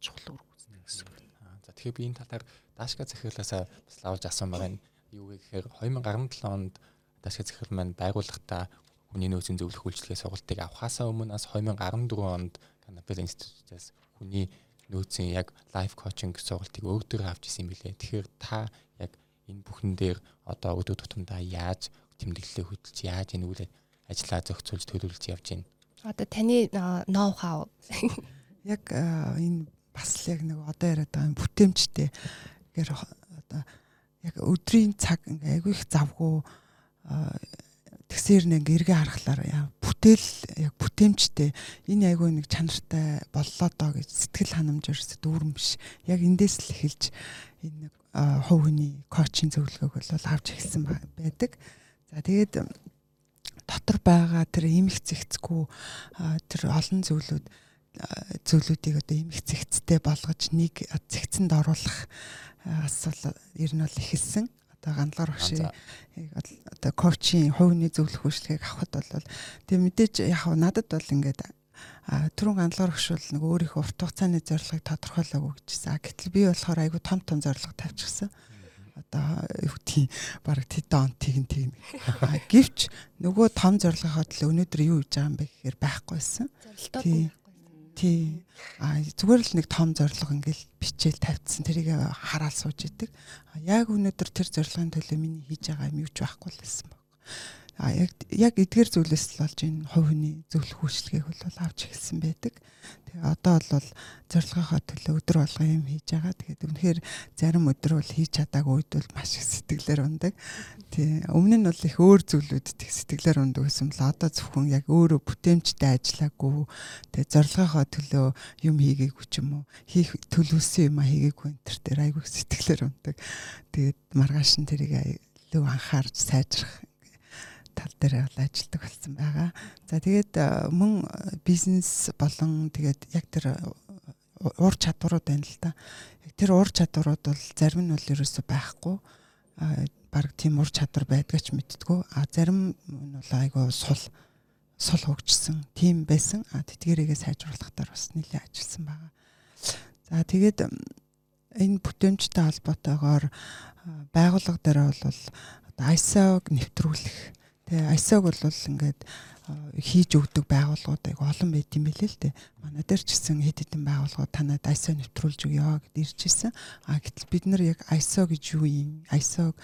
чухал үр гүйцэтгэх гэсэн үг. Аа, За тэгэхээр би энэ талаар Дашка захирлаасаа бас лавж асуун байгаа нь юу гэхээр 2017 онд Дашгай захирал маань байгууллагатаа хүний нөөцийн зөвлөх үйлчлэгээ сургалтыг авахаасаа өмнө бас 2014 онд Канапел институтээс хүний нөөцийн яг лайф коучинг сургалтыг өгдөр авч исэн юм билээ. Тэгэхээр та яг энэ бүхэн дээр одоо өдөө тутамдаа яаж тэмдэглэлээ хөтөлж яаж энэ үйл ажиллаа зохицуулж төлөвлөж явж байна. Одоо таны ноу хау яг энэ бас яг нэг одоо яриад байгаа бүтээмжтэй. Гэр одоо яг өдрийн цаг ингээ айгүй их завгүй тэгсээр нэг эргээ харахаар яа бүтээл яг бүтээмжтэй. Энэ айгүй нэг чанартай боллоо доо гэж сэтгэл ханамж ерөөсө дүүрэн биш. Яг эндээс л эхэлж энэ хувь хүний коучинг зөвлөгөөг бол авч эхэлсэн байдаг. За тэгээд дотор байгаа тэр имих зэгцгүй тэр олон зүйлүүд зүйлүүдийг одоо имих зэгцтэй болгож нэг зэгцэнд оруулах асуудал ер нь бол эхэлсэн одоо гандлаар багшийн одоо коучийн хувийн зөвлөх үйлчлэгийг авахд бол тэг мэдээж яг надад бол ингээд түрүүн гандлаар багш бол нэг өөрийнхөө урт хугацааны зорилгыг тодорхойлоогүй гэжсэн. Гэтэл би болохоор айгүй том том зорилго тавьчихсан. Одоо юу гэдгийг баг тэдэн он тэгин тэгин. Гэвч нөгөө том зорилгынхоо төлөө өнөөдөр юу хийж байгаа юм бэ гэхээр байхгүйсэн. Зорилтоо Тий. А зүгээр л нэг том зорилго ингээл бичээл тавьчихсан. Тэрийг хараад сууж идэг. Яг өнөөдөр тэр зорилгын төлөө миний хийж байгаа юм юу ч байхгүй л байсан баг. А яг яг эдгээр зүйлээс л болж энэ хувь хүний зөвлөх үйлчлэгийг бол авч эхэлсэн байдаг. Тэгээ одоо бол зорилгынхаа төлөө өдөр болгон юм хийж байгаа. Тэгээд үнэхээр зарим өдөр бол хийж чадаагүй үед бол маш их сэтгэлээр ундаг. Тий. Өмнө нь бол их өөр зүйлүүд их сэтгэлээр ундаг гэсэн л одоо зөвхөн яг өөрөө бүтээмжтэй ажиллаагүй. Тэгээ зорилгынхаа төлөө юм хийгээгүй ч юм уу. Хийх төлөвсөн юм а хийгээгүй энэ төр дээр айгүй сэтгэлээр ундаг. Тэгээд маргааш нь тэрийг илүү анхаарч сайжрах тал дээр ажилладаг болсон байгаа. За тэгээд мөн бизнес болон тэгээд яг тэр ур чадварууд байна л да. Тэр ур чадварууд бол зарим нь бол ерөөсөй байхгүй. баг тийм ур чадвар байдгаач мэдтгүү. А зарим нь бол айгүй сул сул хөгжсөн тийм байсан. А тэтгэрээгээ сайжруулах дээр бас нэлээд ажилласан байгаа. За тэгээд энэ бүтээмжтэй холбоотойгоор байгууллага дээр бол ISO-г нэвтрүүлэх Тэгээ ISO-г бол ингээд хийж өгдөг байгууллагууд айгу олон байт юм билээ л дээ. Манай дээр ч гэсэн хэд хэдэн байгууллагууд танад ISO нэвтрүүлж өгөө гэд ирж исэн. А гэтэл бид нар яг ISO гэж юу юм? ISO-г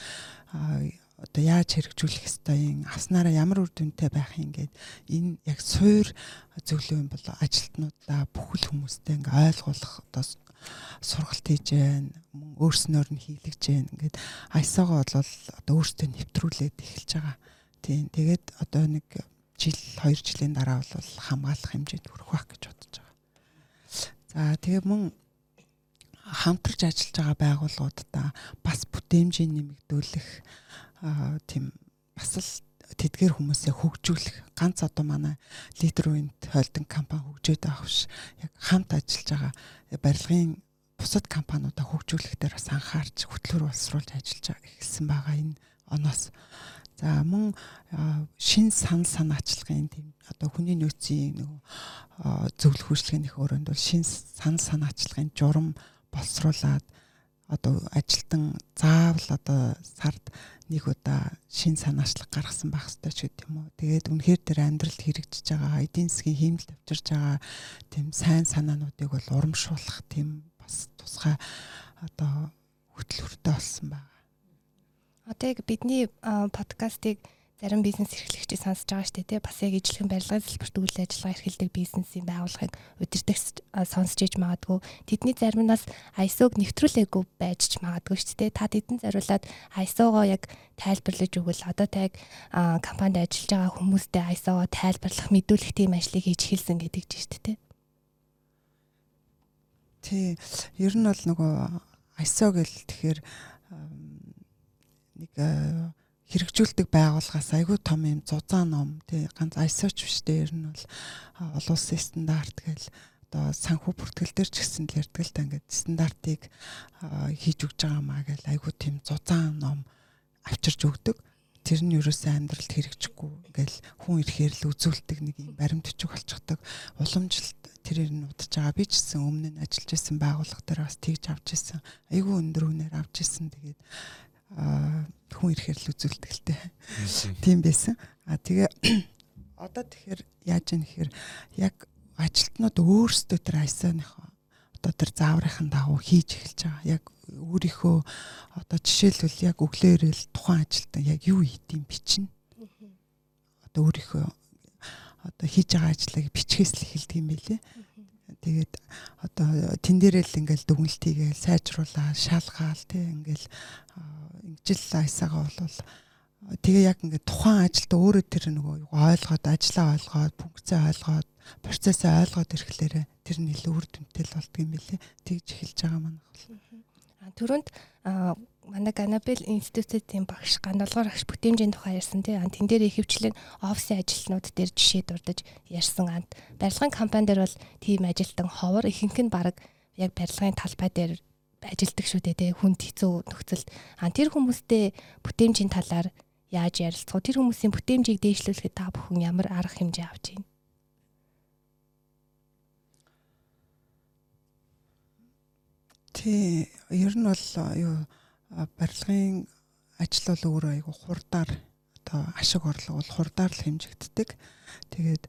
одоо яаж хэрэгжүүлэх ёстой юм? Аснараа ямар үр дүнтэй байх юм гээд энэ яг суур зөвлөө юм бол ажилтнуудаа бүхэл хүмүүстэй ингээ ойлгуулах одоо сургалт хийж гэн мөн өөрснөөр нь хийлгэж гэн ингээд ISO-го бол одоо өөртөө нэвтрүүлээд эхэлж байгаа Тийм. Тэгээд одоо нэг жил 2 жилийн дараа бол хамгаалах хэмжээнд хүрэх байх гэж бодож байгаа. За тэгээ мөн хамтарч ажиллаж байгаа байгууллагуудаа бас бүтээмжийг нэмэгдүүлэх тийм бас л тэдгээр хүмүүсээ хөгжүүлэх ганц одоо манай лидер үенд холдинг компани хөгжөөд байгаа биш яг хамт ажиллаж байгаа барилгын бусад компаниудаа хөгжүүлэх дээр бас анхаарч хөтлөр боловсруулж ажиллаж ихсэн байгаа энэ оноос За мөн шин сан санаачлагын тийм одоо хүний нөөцийн нөгөө зөвлөх үйлчлэгийн их өрөөнд бол шин сан санаачлагын журам боловсруулад одоо ажилтан заавал одоо сард нэг удаа шин санаачлаг гаргасан байх хэрэгтэй ч гэдэг юм уу. Тэгээд үнэхээр тэр амьдралд хэрэгжиж байгаа эдийн засгийн хиймэл тавьчирж байгаа тийм сайн санаануудыг бол урамшуулах тийм бас тусгай одоо хөтөлбөртэй болсон байна Одоо яг бидний подкастыг зарим бизнес эрхлэгчид сонсож байгаа шүү дээ бас яг ижлэхэн барилгын салбарт үйл ажиллагаа эрхэлдэг бизнесийн байгууллагыг удирдах сонсож иж магадгүй. Тэдний заримнаас ISO-г нэвтрүүлээгүй байж ч магадгүй шүү дээ та тэдэн зариулаад ISO-гоо яг тайлбарлаж өгвөл одоо та яг компанид ажиллаж байгаа хүмүүстээ ISO-гоо тайлбарлах мэдүүлэх тийм ажлыг хийж эхэлсэн гэдэг чинь шүү дээ тий. Ер нь бол нөгөө ISO гэл тэгэхээр нэг э, хэрэгжүүлдэг байгууллагаас айгүй том юм зузаан ном тий ганц ISO-ч биш дээ ер нь бол олон улсын стандарт гэл одоо санхүү бүртгэл дээр ч гэсэн л ярьдаг л та ингээд стандартыг хийж өгч байгаа маа гэл айгүй тийм зузаан ном авчирч өгдөг. Тэр нь ерөөсөө амьдралд хэрэгжихгүй ингээл хүн ирэхээр л үзүүлдэг нэг юм баримт өчөг болчихдог. Уламжлалт тэрээр нь удаж байгаа. Би ч гэсэн өмнө нь ажиллаж исэн байгууллага дээр бас тэгж авч исэн. Айгүй өндөр үнээр авч исэн. Тэгээд хүн ирэхээр л үзүүлдэгтэй. Тийм байсан. А тэгээ одоо тэгэхээр яаж юм нэхэр яг ажилтнууд өөрсдөө тэр айсааныхоо одоо тэр зааврынхан дагуу хийж эхэлж байгаа. Яг өөрийнхөө одоо жишээлбэл яг өглөө ирэл тухайн ажилтан яг юу хийдэм бичнэ. Одоо өөрийнхөө одоо хийж байгаа ажлыг бичгээс л эхэлдэг юм билэ. Тэгээд одоо тэн дээрээ л ингээл дүгнэлтийгээл сайжруулаад шалгаал тий ингээл ингэжл айсаага болвол тэгээ яг ингээд тухайн ажилд өөрөө тэр нөгөө ойлгоод ажлаа ойлгоод функцээ ойлгоод процессыг ойлгоод ирэхлээр тэр нь илүү үр дүнтэй л болдго юм билэ. Тэгж эхэлж байгаа манайх бол. Төрөнд манай Ганабел институтын багш гандалгаар агш бүтээмжийн тухай ярьсан тий. Тэн дээр ихэвчлэн офисын ажилтнууд дээр жишээ дурдж ярьсан ант барилгын компани дээр бол тийм ажилтан ховор ихэнх нь баг яг барилгын талбай дээр ажилдаг шүү дээ тий. Хүнд хэцүү нөхцөлд. А тэр хүмүүстэй бүтээмжийн талаар яаж ярилцах? Тэр хүмүүсийн бүтээмжийг дээшлүүлэхэд та бүхэн ямар арга хэмжээ авч байна? Тий, ер нь бол юу барилгын ажил бол өөрөө айгу хурдаар одоо ашиг орлого бол хурдаар л хэмжигддэг. Тэгээд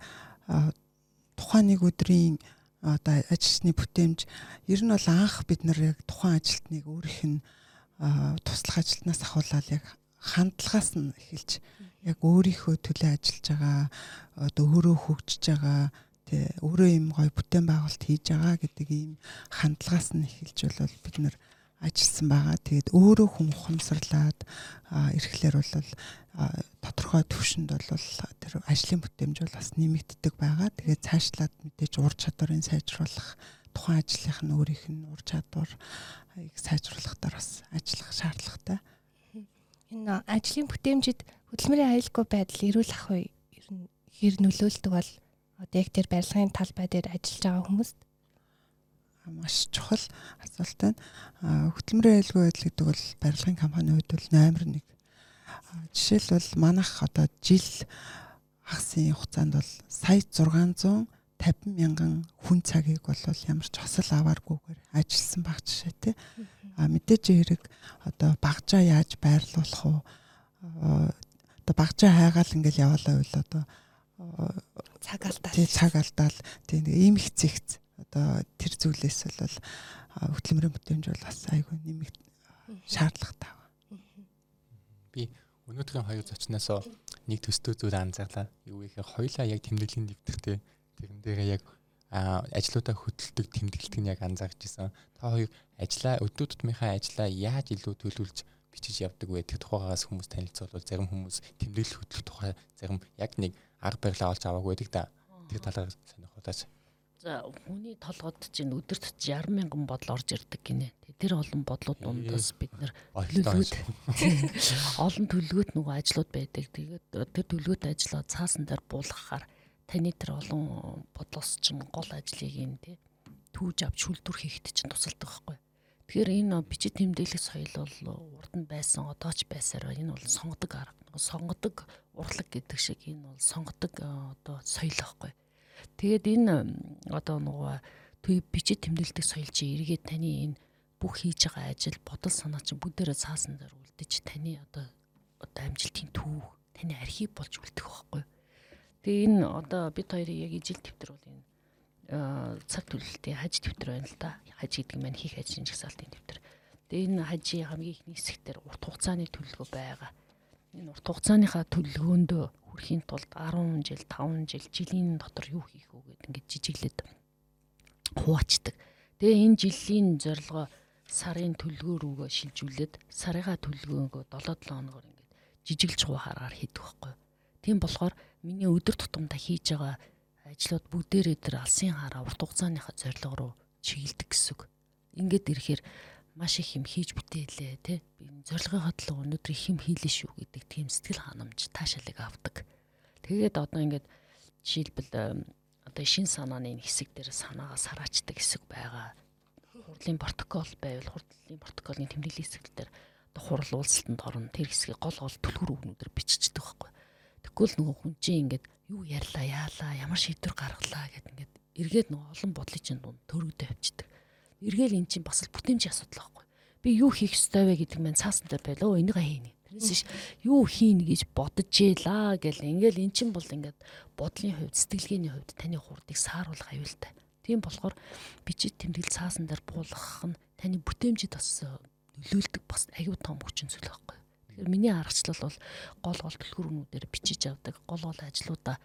тухайн нэг өдрийн одоо ажилчны бүтээмж ер нь бол анх бид нар яг тухайн ажилтныг өөрийнх нь туслах ажилтнаас ахуулаад яг хандлагаас нь эхэлж яг өөрийнхөө төлөө ажиллаж байгаа одоо өөрөө хөгжиж байгаа тий өөрөө юм гоё бүтээн байгуулалт хийж байгаа гэдэг ийм хандлагаас нь эхэлж бол бид нар ажилласан байгаа. Тэгээд өөрөө хүн ухамсарлаад ирэхлээр бол тодорхой төвшөнд бол тэр ажлын бүтээмж бол бас нэмэгддэг байгаа. Тэгээд цаашлаад мэдээж ур чадварыг сайжруулах тухайн ажлынх нь өөрийнх нь ур чадвар сайжруулахтаар бас ажиллах шаардлагатай. Энэ ажлын бүтээмжид хөдөлмөрийн аюулгүй байдал эрүүл ах уу ер нь хэр нөлөөлдөг бол одоо яг тэр барилгын талбай дээр ажиллаж байгаа хүмүүст маш чухал асуулт байна. Хөтөлмөрийн аюулгүй байдал гэдэг бол барилгын компанийн хувьд бол номер 1. Жишээлбэл манайх одоо жил хагасын хугацаанд бол сая 650 мянган хүн цагийг бол ямар ч хосол авааргүйгээр ажилласан баг жишээ тий. А мэдээж хэрэг одоо багжаа яаж байрлуулах уу? Одоо багжаа хайгаал ингээл яваалаа үл одоо цаг алдаал. Тий цаг алдаал. Тий нэг ийм их зэгц одоо тэр зүйлээс бол хөтөлмөрийн бүтээмж бол бас айгүй нэмэгд шаардлагатай байна. Би өнөөдрийн хоёр зочноос нэг төстөө зүйл анзаарлаа. Юу гэхээр хоёлаа яг тэмдэглэлийн дэвтэртэй тэрэн дээрээ яг ажлуудаа хөдөлдөг тэмдэглэлтийг нь яг анзаарч ирсэн. Та хоёр ажлаа өдөө тутмынхаа ажлаа яаж илүү төлөвлөж бичиж явдаг вэ? Тэр тухайгаас хүмүүс танилцуулбал зарим хүмүүс тэмдэглэл хөдлөх тухай зарим яг нэг арга барилаа олж аваагүй байдаг да. Тэр талаар сонирхолтой. За хүний толгойд чинь өдөрт 60 мянган бодол орж ирдэг гинэ. Тэр олон бодлууд дундаас бид нэр төлөвлөд олон төлөвлөгөөт нөгөө ажлууд байдаг. Тэгээд тэр төлөвлөгөөт ажлаа цаасан дээр буулгахаар таны тэр олон бодлоос чинь гол ажлыг юм тий түүж авч шүлтүр хийхэд чинь тусалдаг байхгүй. Тэгэхээр энэ бичиг тэмдэглэх соёл бол урд нь байсан одоо ч байсаар энэ бол сонгодог арга. Сонгодог урлаг гэдэг шиг энэ бол сонгодог одоо соёл байхгүй. Тэгээд энэ одоо нөгөө төв бичиг тэмдэглэдэг соёл чи эргээд таны энэ бүх хийж байгаа ажил бодол санаа чинь бүгдээрээ цаасан дээр үлдэж таны одоо одоо амжилтын түүх таны архив болж үлдэх байхгүй. Тэгээ энэ одоо бид хоёрын яг ижил тэмдэр бол энэ цаг төлөлтийн хаж тэмдэр байна л да. Хаж гэдэг маань хийх ажлын жагсаалтын тэмдэр. Тэгээ энэ хажийн хамгийн ихний хэсэгтэр урт хугацааны төлөвлөгөө байгаа. Энэ урт хугацааныхаа төлөвлөгөөндөө хүрэхийн тулд 10 жил, 5 жил, жилийн дотор юу хийх вэ гэдэг ингээд жижиглээд хуваачдаг. Тэгээ энэ жилийн зорилгоо сарын төлөвлөгөө рүүгээ шилжүүлээд сарыгаа төлөвлөгөөгөө 7-7 хоногор ингээд жижиглж хуваараар хийдэг байхгүй. Тийм болохоор миний өдөр тутамдаа хийж байгаа ажлууд бүгдээрээ тэр алсын хараа урт хугацааныхаа зорилго руу чиглэдэг гэсэн үг. Ингээд ирэхээр маш их юм хийж бүтээлээ тий. Би зорилгынхаа төлөө өнөөдөр их юм хийлээ шүү гэдэг тийм сэтгэл ханамж таашаалыг авдаг. Тэгээд одоо ингээд жишээлбэл одоо шин санааны хэсэг дээр санаагаа сараачдаг хэсэг байгаа. Хурлын протокол байвал хурлын протоколын тэмдэглэлийн хэсэг дээр одоо хурал уулзалтанд орно. Тэр хэсгийг гол гол түлхүүр өгнөдөр биччихдэг байхгүй. Тэгвэл нөгөө хүн чинь ингээд юу ярьлаа яалаа ямар шийдвэр гаргалаа гэд ингээд эргээд нөгөө олон бодлын чинь дунд төрөгдөө авчдаг. Эргээл эн чинь бас л бүтэмжийн асуудал байхгүй. би юу хийх ёстой вэ гэдэг маань цаасан дээр байлаа. Энийг хийнэ. Тэрнээс юу хийнэ гэж бодож ийлаа гэл ингээл эн чин бол ингээд бодлын хувьд сэтгэлгээний хувьд таны хурдыг сааруулах аюултай. Тийм болохоор бичиж тэмдэглэл цаасан дээр буулгах нь таны бүтээмжид бас нөлөөлдөг бас аюу том хүчин зүйл байхгүй. Тэгэхээр миний аргачлал бол гол гол төлхөрнүүдээр бичиж авдаг. Гол гол ажлуудаа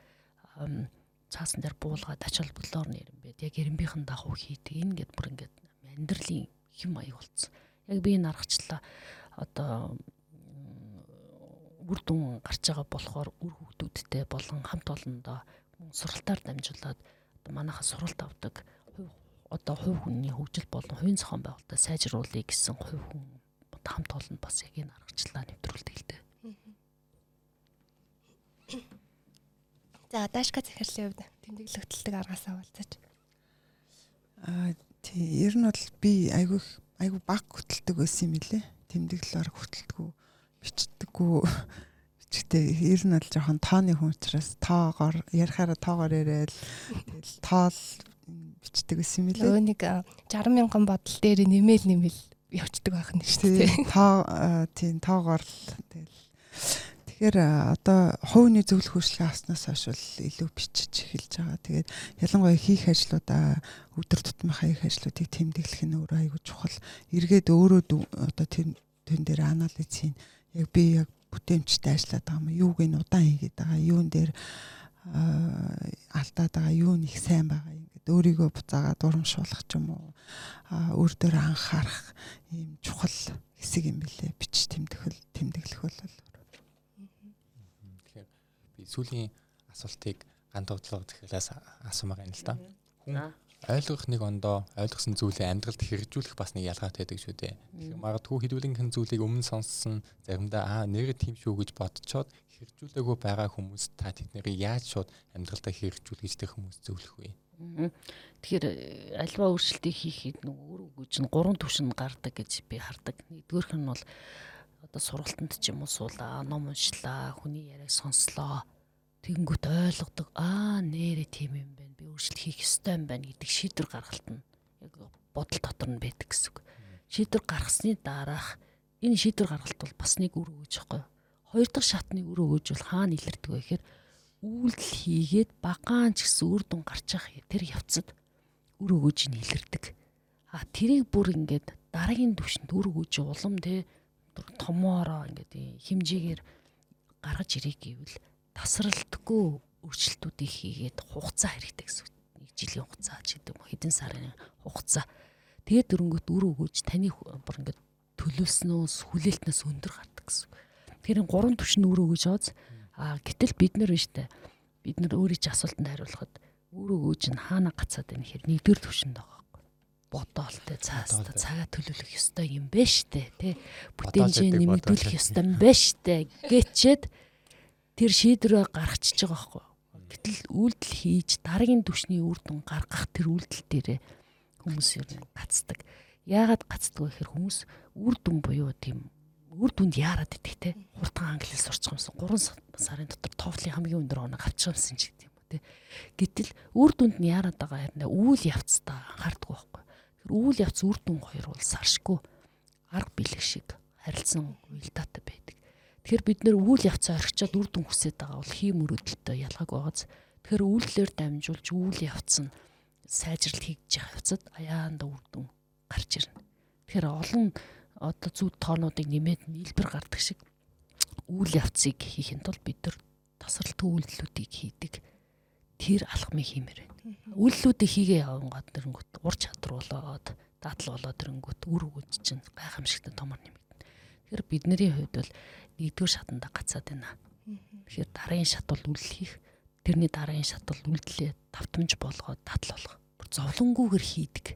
цаасан дээр буулгаад ач холбогдлоор нэр юм бэ. Яг эренбийнхэн дагуу хийдэг. Энэ гэд бүр ингээд амьдралын хэм маяг болсон. Яг би энэ аргачлалаа одоо үр дүн гарч байгаа болохоор үр хөвгүүдтэй болон хамт олондоо суралтаар дамжуулаад манайха суралт авдаг одоо хувь хүний хөгжил болон хувийн зохион байгуулалтаа сайжруулъя гэсэн хувь хүн хамт олон бас яг энэ аргачлалаа нэвтрүүлдэг л дээ. За дашка захирлын хувьд тэмдэглэл хөтэлдэг аргасаа уулзаж. Аа тий ер нь бол би айгүй айгүй баг хөтэлдэг байсан юм билэ. Тэмдэглэл арга хөтэлдэггүй бичдэггүй бичгтэй ер нь бол жоохон тооны хүн учраас тоогоор ярихаараа тоогоор яриад тэгэл тоол бичдэг байсан юм. Өө нэг 60 мянган бодол дээр нэмэл нэмэл явцдаг байх нь шүү дээ. Тоо тийм тоогоор л тэгэл Тэгэхээр одоо хувийн зөвлөх хурцлага авснаас хойш бол илүү бичиж эхэлж байгаа. Тэгээд ялангуяа хийх ажлуудаа өдөр тутмынхаа хийх ажлуудыг тэмдэглэх нь өөрөө аягүй чухал. Эргээд өөрөө одоо тэр тэн дээр анализ хийн. Яг би яг бүтээмжтэй ажиллаад байгаа юм. Юуг нь удаан хийгээд байгаа. Юун дээр алдаад байгаа. Юу нь их сайн байгаа. Ингээд өөрийгөө буцаагаад урамшуулах ч юм уу. өөр дээр анхаарах ийм чухал хэсэг юм билэ. Бич тэмдэглэл тэмдэглэх бол сүүлийн асуултыг гандуудлага захиалаас асуумаар юм л да. Хүн ойлгох нэг ондоо ойлгосон зүйлээ амьдралд хэрэгжүүлэх бас нэг ялгаатай байдаг шүү дээ. Тэгэхээр магадгүй хэдүүлэнхэн зүйлийг өмнө сонссон заримдаа аа нэр тийм шүү гэж бодцоод хэрэгжүүлээгүй байгаа хүмүүс та тэднийг яаж шууд амьдралдаа хэрэгжүүл гэж тэр хүмүүс зөвлөх вэ? Тэгэхээр альва өөрчлөлтийг хийхэд нөгөө өөр үгүйч нь гурван түвшин гардаг гэж би хардаг. Нэгдүгээрх нь бол одоо сургалтанд ч юм уу суулаа, ном уншлаа, хүний яриаг сонслоо тэгэнгүүт ойлгодог аа нэрэ тийм юм байна би өөрчлөлт хийх ёстой юм байна гэдэг шийдвэр гаргалт нь яг бодол дотор нь байдаг гэсэн үг. Шийдвэр гаргасны дараах энэ шийдвэр гаргалт бол бас нэг үр өгөөж байхгүй. Хоёр дахь шатны үр өгөөж бол хаана илэрдэг вэ гэхээр үйлдэл хийгээд багаан ч гэсэн үр дүн гарч ах тэр явцад үр өгөөж нь илэрдэг. А тэрийг бүр ингээд дараагийн түвшинд үр өгөөж улам те томоороо ингээд хэмжээгээр гаргаж ирэх гэвэл тасралтгүй өөрчлөлтүүдийг хийгээд хугацаа хэрэгтэй гэсэн үг. Нэг жилийн хугацаа ч гэдэг юм хэдэн сарын хугацаа. Тэгээд дөрөнгөт үр өгөөж таны бүр ингээд төлөвснөөс хүлээлтнээс өндөр гардаг гэсэн. Тэгэхээр гурван түвшин үр өгөөж оз. А гэтэл бид нар биш үү? Бид нар өөрийн асуултанд хариулахад үр өгөөж нь хаана гацаад байна гэхээр нэгдүгээр түвшинд байгаа бодоолтой цаастаа цагаа төлөвлөх ёстой юм байна штэ тий бүтээнжээ нэмэгдүүлэх ёстой юм байна штэ гэчээд тэр шийдвэрээ гаргачихж байгаа байхгүй. Гэтэл үйлдэл хийж дараагийн түвшний үр дүн гаргах тэр үйлдэл дээрээ хүмүүс ер нь гацдаг. Яагаад гацдаг вэ гэхээр хүмүүс үр дүн буюу тийм үр дүнд яарад идэх те? Хурдан англи хэл сурчих юмсан 3 сарын дотор TOEFL-ийн хамгийн өндөр оног авчих юмсан ч гэдэг юм уу те? Гэтэл үр дүнд нь яарад байгаа хэрнээ үйл явцдаа анхаарддаг байхгүй үйл явц үр дүн хоёр бол саршгүй арга бэлэг шиг харилцан уялдаатай байдаг Тэгэхээр бид нэр үйл явцаа орхичоод үр дүн хүсэж байгаа бол хийм мөрөдөлтөй ялгааг байгааз. Тэгэхээр үйлдэлээр дамжуулж үйл явц нь сайжралт хийж явах явцад аяанда үр дүн гарч ирнэ. Тэгэхээр олон одоо зүуд тоонуудыг нэмээд нийлбэр гардаг шиг үйл явцыг хийхэд тулд бид нар тасралтгүй үйлдэлүүдийг хийдэг. Тэр алхмыг хиймээр байна. Үйлдэлүүдийг хийгээ явангад дэрнгүүт ур чадвар болоод даатал болоод дэрнгүүт үр өгөөж чинь гайхамшигтай томор нэмэгдэнэ. Тэгэхээр бидний хувьд бол нэгдүгээр шатанда гацаад байна. Тэгэхээр дараагийн шат бол үйлдэл хийх. Тэрний дараагийн шат бол үйлдэлээ давтамж болгоод дадал болгох. Бүр зовлонгүйгээр хийдэг.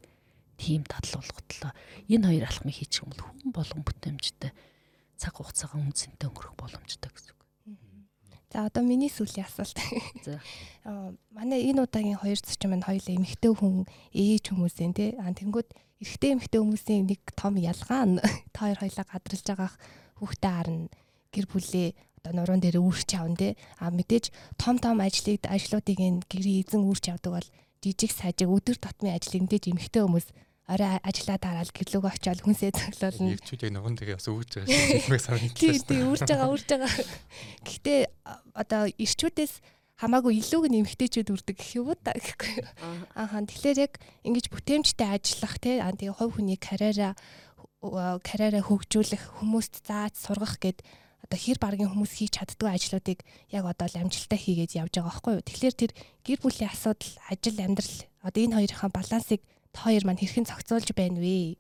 Тийм дадал болготлоо. Энэ хоёр алхмыг хийчих юм бол хүн болгон бүтээмжтэй цаг хугацаагаа үнцэнтэй өнгөрөх боломжтой гэсэн. За одоо миний сүүлийн асуулт. За. Манай энэ удаагийн хоёр зочин маань хоёул эмэгтэй хүн ээж хүмүүсийн тий. А тэнгууд эрэгтэй эмэгтэй хүмүүсийн нэг том ялгаа нь та хоёр хоёлаа гадралж байгаа хүүхдээ харна гэр бүлээ одоо нуруунд дээр үүрч авна те а мэдээж том том ажлыг ажлуудыг гэрээ эзэн үүрч авдаг бол жижиг сажиг өдөр тутмын ажлыг мэдээж эмхтэй хүмүүс орой ажиллаа дараал гэрлүүг очиод хүнсээ цоглуулна. Яг ногоон тэгээ бас өгж байгаа шиг санагдаж Тий, тий, үрж байгаа, үрж байгаа. Гэхдээ одоо ирчүүдээс хамаагүй илүүг нэмэгтэйчүүд үрдэг гэх юм уу та гэхгүй. Аахан тэгэхээр яг ингэж бүтээмжтэй ажиллах тий аа тэгээ хувь хүний карьераа карьераа хөгжүүлэх хүмүүст зааж сургах гэд одоо хэр баргийн хүмүүс хийж чаддгүй ажлуудыг яг одоо л амжилттай хийгээд явж байгаа байхгүй юу. Тэгэхээр тэр гэр бүлийн асуудал, ажил, амьдрал одоо энэ хоёрын балансыг хоёр маань хэрхэн зохицуулж байна вэ?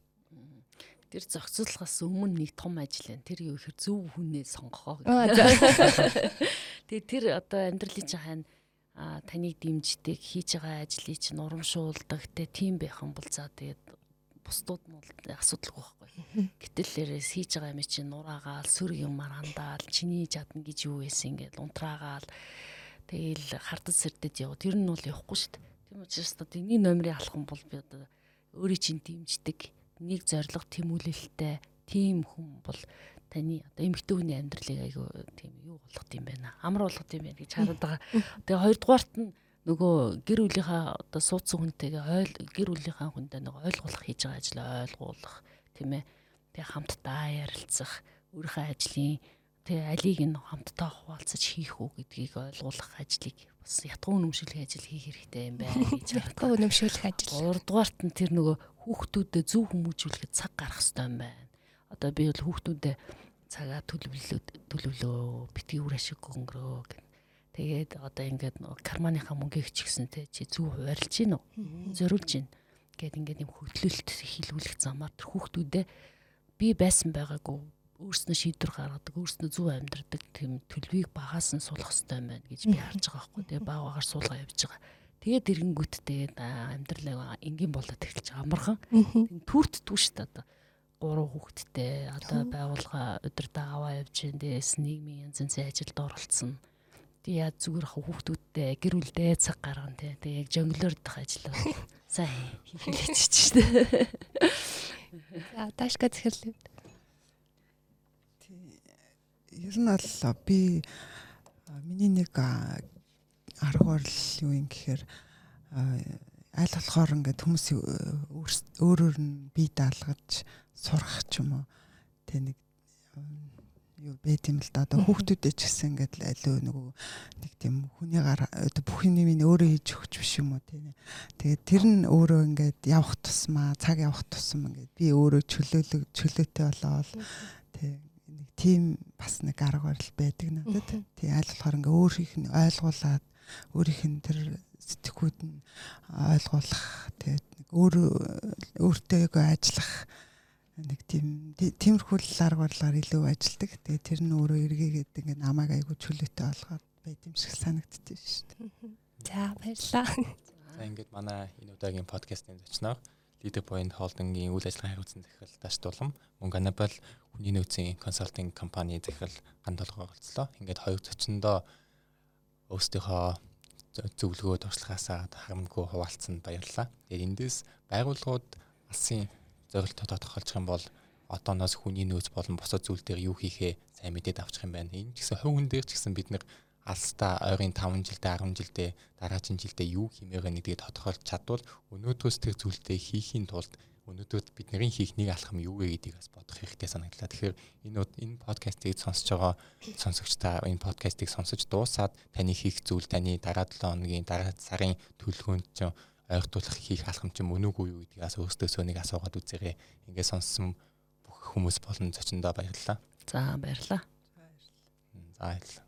Тэр зохицуулахаас өмнө нэг том ажил байна. Тэр юу гэхээр зөв хүнээ сонгохоо. Тэгээ тэр одоо амьдралын чинь а таныг дэмждэг хийж байгаа ажлыг чинь урамшуулдаг те тийм байх юм бол за тэгээд бусдууд нь бол асуудалгүй байхгүй. Гэтэл хийж байгаа юм чинь нураагаал, сөрөг юм марандаал, чиний жадна гэж юу байсан ингээд унтраагаал тэгэл хардад сэрдэд яваа. Тэр нь бол явахгүй шүү дээ. Тийм учраас одоо эний номерыг алах юм бол би одоо өөрийн чинь дэмждэг, нэг зориг тэмүүлэлттэй тийм хүн бол таны одоо эмэгтэй хүний амьдралыг айгүй тийм юу болгох юм байна. Амар болгох юм байна гэж хараад байгаа. Тэгээ хоёрдугаарт нь нөгөө гэр бүлийнхаа одоо суудсан хүнтэйгээ ойл гэр бүлийнхаа хүндээ нөгөө ойлгуулах хийж байгаа ажлаа ойлгуулах тийм ээ. Тэгээ хамтдаа ярилцах, өөрийнхөө ажлын тэгээ алийг нь хамтдаа хуваалцаж хийх үү гэдгийг ойлгуулах ажлыг бас ятгуу үнэмшүүлэх ажил хийх хэрэгтэй юм байна гэж байна. Ятгуу үнэмшүүлэх ажил. Гуравдугаарт нь тэр нөгөө хүүхдүүдэд зөв хүмүүжүүлэхэд цаг гарах хэрэгтэй юм байна. Одоо би бол хүүхдүүдэд цагаа төлөвлөө төлөвлөө битгий үр ашиг өнгөрөө гэх. Тэгээд одоо ингээд карманыхаа мөнгийг ч гэсэн те чи зөв хуваарлж гин үү? Зориулж гин. Гэт ингээд юм хөдлөлт хийлгүүлэх замаар тэр хүүхдүүдэд би байсан байгаагүй өөрснөө шийдвэр гаргадаг, өөрснөө зөв амьдрдаг тийм төлөвийг багаас нь суулгах хэрэгтэй юм байна гэж би харж байгаа байхгүй. Тэгээ баг багаар суулгаа явж байгаа. Тэгээд эрэнгүүт тэгээд амьдралаа энгийн болоод эхэлж байгаа амархан. Түүрт түүш та одоо гурван хүүхэдтэй одоо байгууллага удирдаа аваа явж байна. Дээс нийгмийн янз янзын ажилд оролцсон. Тэгээ яа зүгээр хүүхдүүдтэй гэр бүлдээ цаг гаргана тий. Тэгээ яг жонглордох ажил сайн хийлээч чинь. За таашка захирлээ ер нь бол би миний нэг аргаар л юу юм гэхээр аль болохоор ингээд хүмүүс өөрөөр нь бие даалгаж сурах ч юм уу тэ нэг юу байт юм л да. Одоо хүүхдүүдэд ч гэсэн ингээд алуу нөгөө нэг тийм хүний гар одоо бүхний минь өөрөө хийж өгч биш юм уу тийм тэгээд тэр нь өөрөө ингээд явах тусмаа цаг явах тусам ингээд би өөрөө чөлөөлөг чөлөөтэй болоод тийм тийм бас нэг арга барил байдаг надад. Тий аль болохоор ингээ өөрийнх нь ойлгуулад өөрийнх нь тэр сэтгхүүд нь ойлгуулах тэгээд нэг өөр өөртөөгөө ажиллах нэг тийм тиймэрхүү арга барилаар илүү ажилдаг. Тэгээд тэр нь өөрөө эргээгээд ингээ намайг айгу чөлөөтэй болгоод байд юм шиг санагддээ шүү дээ. За баярлалаа. За ингээд манай энэ удаагийн подкастын зочноор Leader Point Holding-ийн үйл ажиллагааны хариуцсан захирал Даш Дулам, мөн Ganabal хүний нөөцийн консалтинг компани захирал Ган толгой оролцлоо. Ингээд хоёр зочиндоо өөрсдийнхөө зөвлөгөө туршлагаасаа харамгүй хуваалцсан баярлалаа. Тэгээд эндээс байгууллагууд алсын зорилтоо тодорхойлчих юм бол одооноос хүний нөөц болон босод зүйл дээр юу хийхээ сайн мэдээд авчих юм байна. Энэ ч гэсэн хувь хүн дээр ч гэсэн бид нэр алстаа ойрын 5 жилдээ 10 жилдээ дараагийн жилдээ юу хиймээр нэгдгийг тодорхойлж чадвал өнөөдрөөс тэр зүйлдээ хийхийн тулд өнөөдөр бидний хийх нэг алхам юу вэ гэдгийг бас бодох хэрэгтэй санагдлаа. Тэгэхээр энэ энэ подкастыг сонсож байгаа сонсогчдаа энэ подкастыг сонсож дуусаад таны хийх зүйл таны дараа 7 хоногийн дараа сарын төлөвлөгөөнд ч ойртуулах хийх алхам ч мөн үгүй юу гэдгийг бас өөртөөсөө нэг асуугаад үзээрэй. Ингээд сонссон бүх хүмүүс болон зочиндоо баярлалаа. За баярлалаа. За баярлалаа.